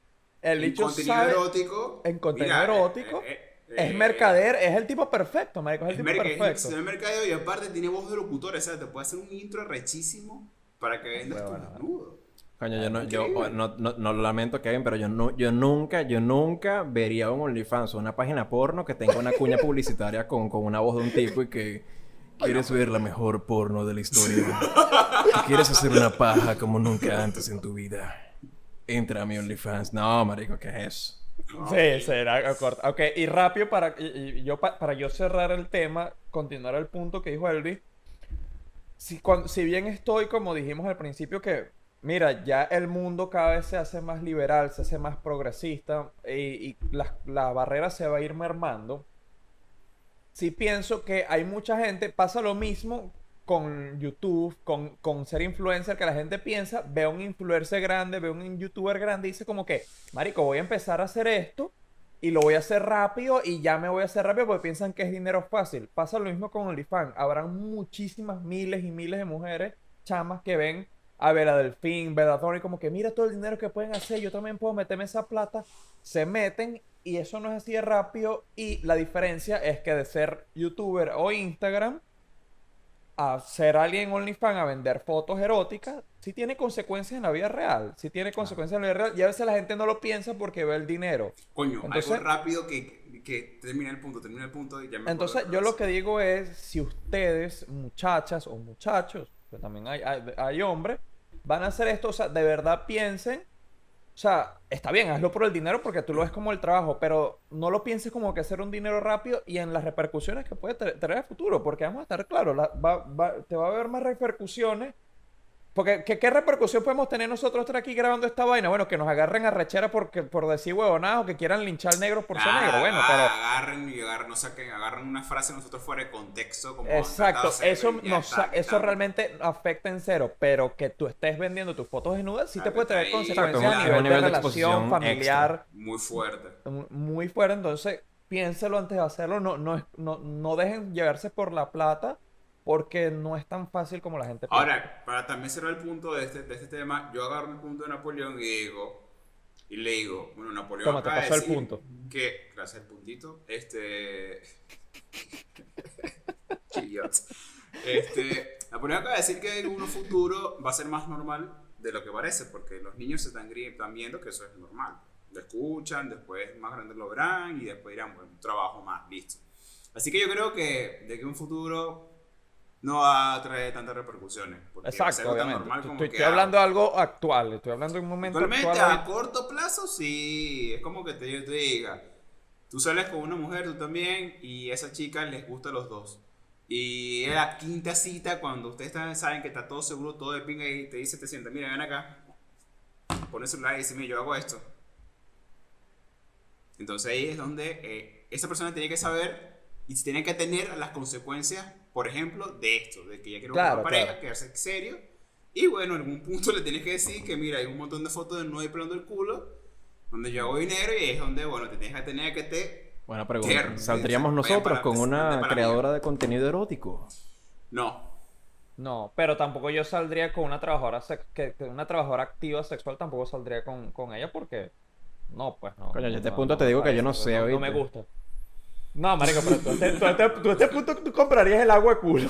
El en contenido sabe erótico. en contenido Mira, erótico. eh, eh, es eh, mercader, es el tipo perfecto, marico, es el Es tipo merca- es perfecto. excelente mercadeo y aparte tiene voz de locutor, o sea, te puede hacer un intro rechísimo para que vendas tu Bueno, desnudo. Coño, yo no, yo no, no, no lo lamento, Kevin, pero yo no, yo nunca, yo nunca vería un OnlyFans o una página porno que tenga una cuña publicitaria con, con una voz de un tipo y que quieres ver la mejor porno de la historia. Quieres hacer una paja como nunca antes en tu vida. Entra a mi OnlyFans. No, marico, ¿qué es eso? Sí, será corto. Ok, y rápido para, y, y yo, pa- para yo cerrar el tema, continuar el punto que dijo Elvis. Si, cuan- si bien estoy, como dijimos al principio, que mira, ya el mundo cada vez se hace más liberal, se hace más progresista y, y la, la barrera se va a ir mermando. Sí pienso que hay mucha gente, pasa lo mismo con YouTube, con, con ser influencer, que la gente piensa, ve a un influencer grande, ve a un youtuber grande y dice como que, marico, voy a empezar a hacer esto y lo voy a hacer rápido y ya me voy a hacer rápido porque piensan que es dinero fácil. Pasa lo mismo con OnlyFans. Habrán muchísimas miles y miles de mujeres, chamas, que ven a Bella Delfín, Thorne y como que mira todo el dinero que pueden hacer, yo también puedo meterme esa plata. Se meten y eso no es así de rápido y la diferencia es que de ser youtuber o Instagram a ser alguien OnlyFans a vender fotos eróticas, sí tiene consecuencias en la vida real. Sí tiene consecuencias en la vida real. Y a veces la gente no lo piensa porque ve el dinero. Coño, Entonces- algo rápido que, que termina el punto, termina el punto y ya me Entonces, yo lo que digo es, si ustedes, muchachas o muchachos, que también hay, hay, hay hombres, van a hacer esto, o sea, de verdad piensen, o sea, está bien, hazlo por el dinero porque tú lo ves como el trabajo, pero no lo pienses como que hacer un dinero rápido y en las repercusiones que puede traer a futuro, porque vamos a estar claros, la- va- va- te va a haber más repercusiones. Porque, ¿qué, ¿qué repercusión podemos tener nosotros estar aquí grabando esta vaina? Bueno, que nos agarren a rechera porque, por decir huevonadas o que quieran linchar negros por ser Ah, negro. Bueno, ah, pero... Agarren y agarren, no saquen, agarren una frase nosotros fuera de contexto. Como Exacto, eso, está, eso está. realmente afecta en cero, pero que tú estés vendiendo tus fotos desnudas sí te puede traer ahí. consecuencias Exacto, a nivel, nivel de de relación familiar Muy fuerte. mu- muy fuerte. Entonces, piénselo antes de hacerlo. No, no, no, no dejen llevarse por la plata porque no es tan fácil como la gente piensa. Ahora, para también cerrar el punto de este, de este tema, yo agarro el punto de Napoleón y digo, y le digo, bueno, Napoleón Toma, te pasó el punto. Que, gracias al puntito, este... <laughs> este, Napoleón acaba de decir que en un futuro va a ser más normal de lo que parece, porque los niños se están, están viendo que eso es normal. Lo escuchan, después más grandes lo verán y después dirán, bueno, un trabajo más, listo. Así que yo creo que de que un futuro no va a traer tantas repercusiones. Exacto, obviamente. estoy, hablando de algo actual, estoy hablando de un momento Actualmente, a corto plazo, sí. Es como que te, te diga, tú sales con una mujer, tú también, y a esa chica les gusta a los dos. Y es la quinta cita cuando ustedes saben que está todo seguro, todo de pinga y te dice, te sienta, mira, ven acá, pone el celular y dice, mira, yo hago esto. Entonces ahí es donde eh, esa persona tiene que saber y tiene que tener las consecuencias, por ejemplo, de esto, de que ya quiero una pareja, quedarse serio. Y bueno, en algún punto le tienes que decir que mira, hay un montón de fotos de no pelando el culo, donde yo hago dinero y es donde, bueno, te tienes que tener que te Buena pregunta. ¿Saldríamos nosotros con una creadora de contenido erótico? No. No, pero tampoco yo saldría con una trabajadora que, una trabajadora activa sexual tampoco saldría con, con ella porque no, pues no. Coño, este punto te digo que yo no sé, no, no me gusta. No, marico, pero tú, este, tú, este, tú, este punto tú comprarías el agua de culo.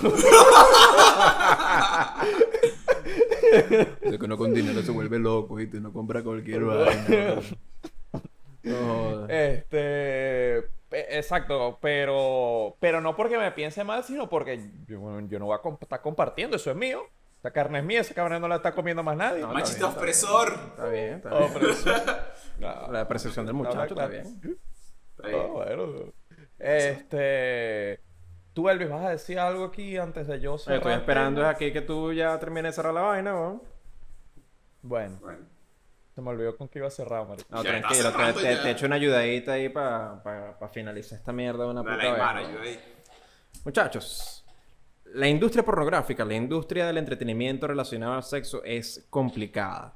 es que uno con dinero se vuelve loco y tú no compra cualquier vaina. Este. Exacto, pero. Pero no porque me piense mal, sino porque yo, no voy a estar compartiendo, eso es mío. Esta carne es mía, esa carne no la está comiendo más nadie. No, Machito opresor. Está bien, está bien. la percepción del muchacho está bien. bueno. Este. Tú, Elvis, vas a decir algo aquí antes de yo cerrar. Estoy esperando aquí que tú ya termines de cerrar la vaina, ¿no? Bueno. bueno. Se me olvidó con que iba a cerrar, marico. No, tranquilo, te, te, te, echo una ayudadita ahí para pa, finalizar esta mierda de una puta vez. Muchachos, la industria pornográfica, la industria del entretenimiento relacionado al sexo es complicada.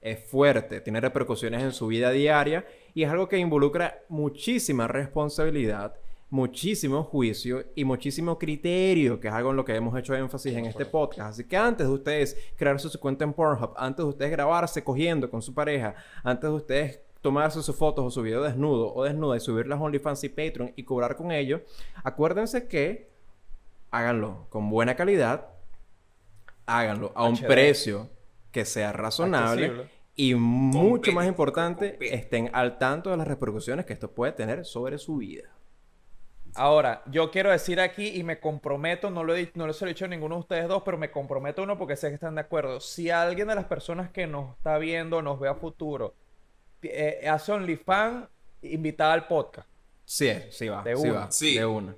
Es fuerte, tiene repercusiones en su vida diaria y es algo que involucra muchísima responsabilidad muchísimo juicio y muchísimo criterio, que es algo en lo que hemos hecho énfasis en este podcast. Así que antes de ustedes crear su cuenta en Pornhub, antes de ustedes grabarse cogiendo con su pareja, antes de ustedes tomarse sus fotos o su video desnudo o desnuda y subirlas a OnlyFans y Patreon y cobrar con ello, acuérdense que háganlo con buena calidad, háganlo a un precio que sea razonable y mucho más importante, estén al tanto de las repercusiones que esto puede tener sobre su vida. Ahora, yo quiero decir aquí y me comprometo, no lo, he, no lo he dicho a ninguno de ustedes dos, pero me comprometo uno porque sé que están de acuerdo. Si alguien de las personas que nos está viendo, nos ve a futuro, eh, hace OnlyFans, invitada al podcast. Sí, sí va. De una. Sí. De una.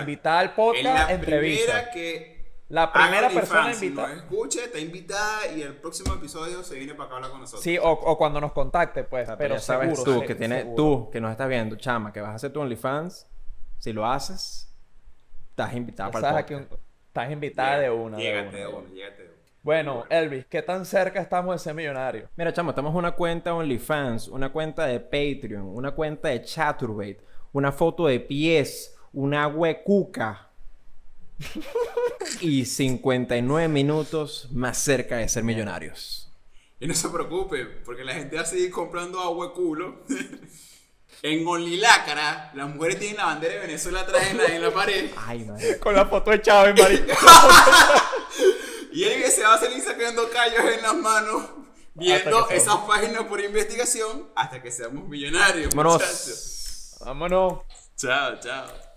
Invitada al podcast, la entrevista. que la primera persona invitada. Si nos escuche, está invitada y el próximo episodio se viene para acá hablar con nosotros. Sí, o, cuando nos contacte, pues. pero, sabes tú, que tiene, tú que nos estás viendo, chama, que vas a hacer tu OnlyFans si lo haces, estás invitada para el podcast. estás invitada de una. Llégate de una, llégate de una. Bueno, Elvis, ¿qué tan cerca estamos de ser millonarios? Mira, chamo, estamos en una cuenta OnlyFans, una cuenta de Patreon, una cuenta de Chaturbate, una foto de pies, una huecuca. <laughs> y 59 minutos más cerca de ser millonarios. Y no se preocupe, porque la gente va a seguir comprando agua culo. <laughs> En Onlilácara, las mujeres tienen la bandera de Venezuela atrás en la, en la pared. <laughs> Ay, madre. Con la foto de Chávez, marico. <laughs> y él que se va a salir sacando callos en las manos, viendo esas páginas por investigación, hasta que seamos millonarios. Vámonos. Vámonos. Chao, chao.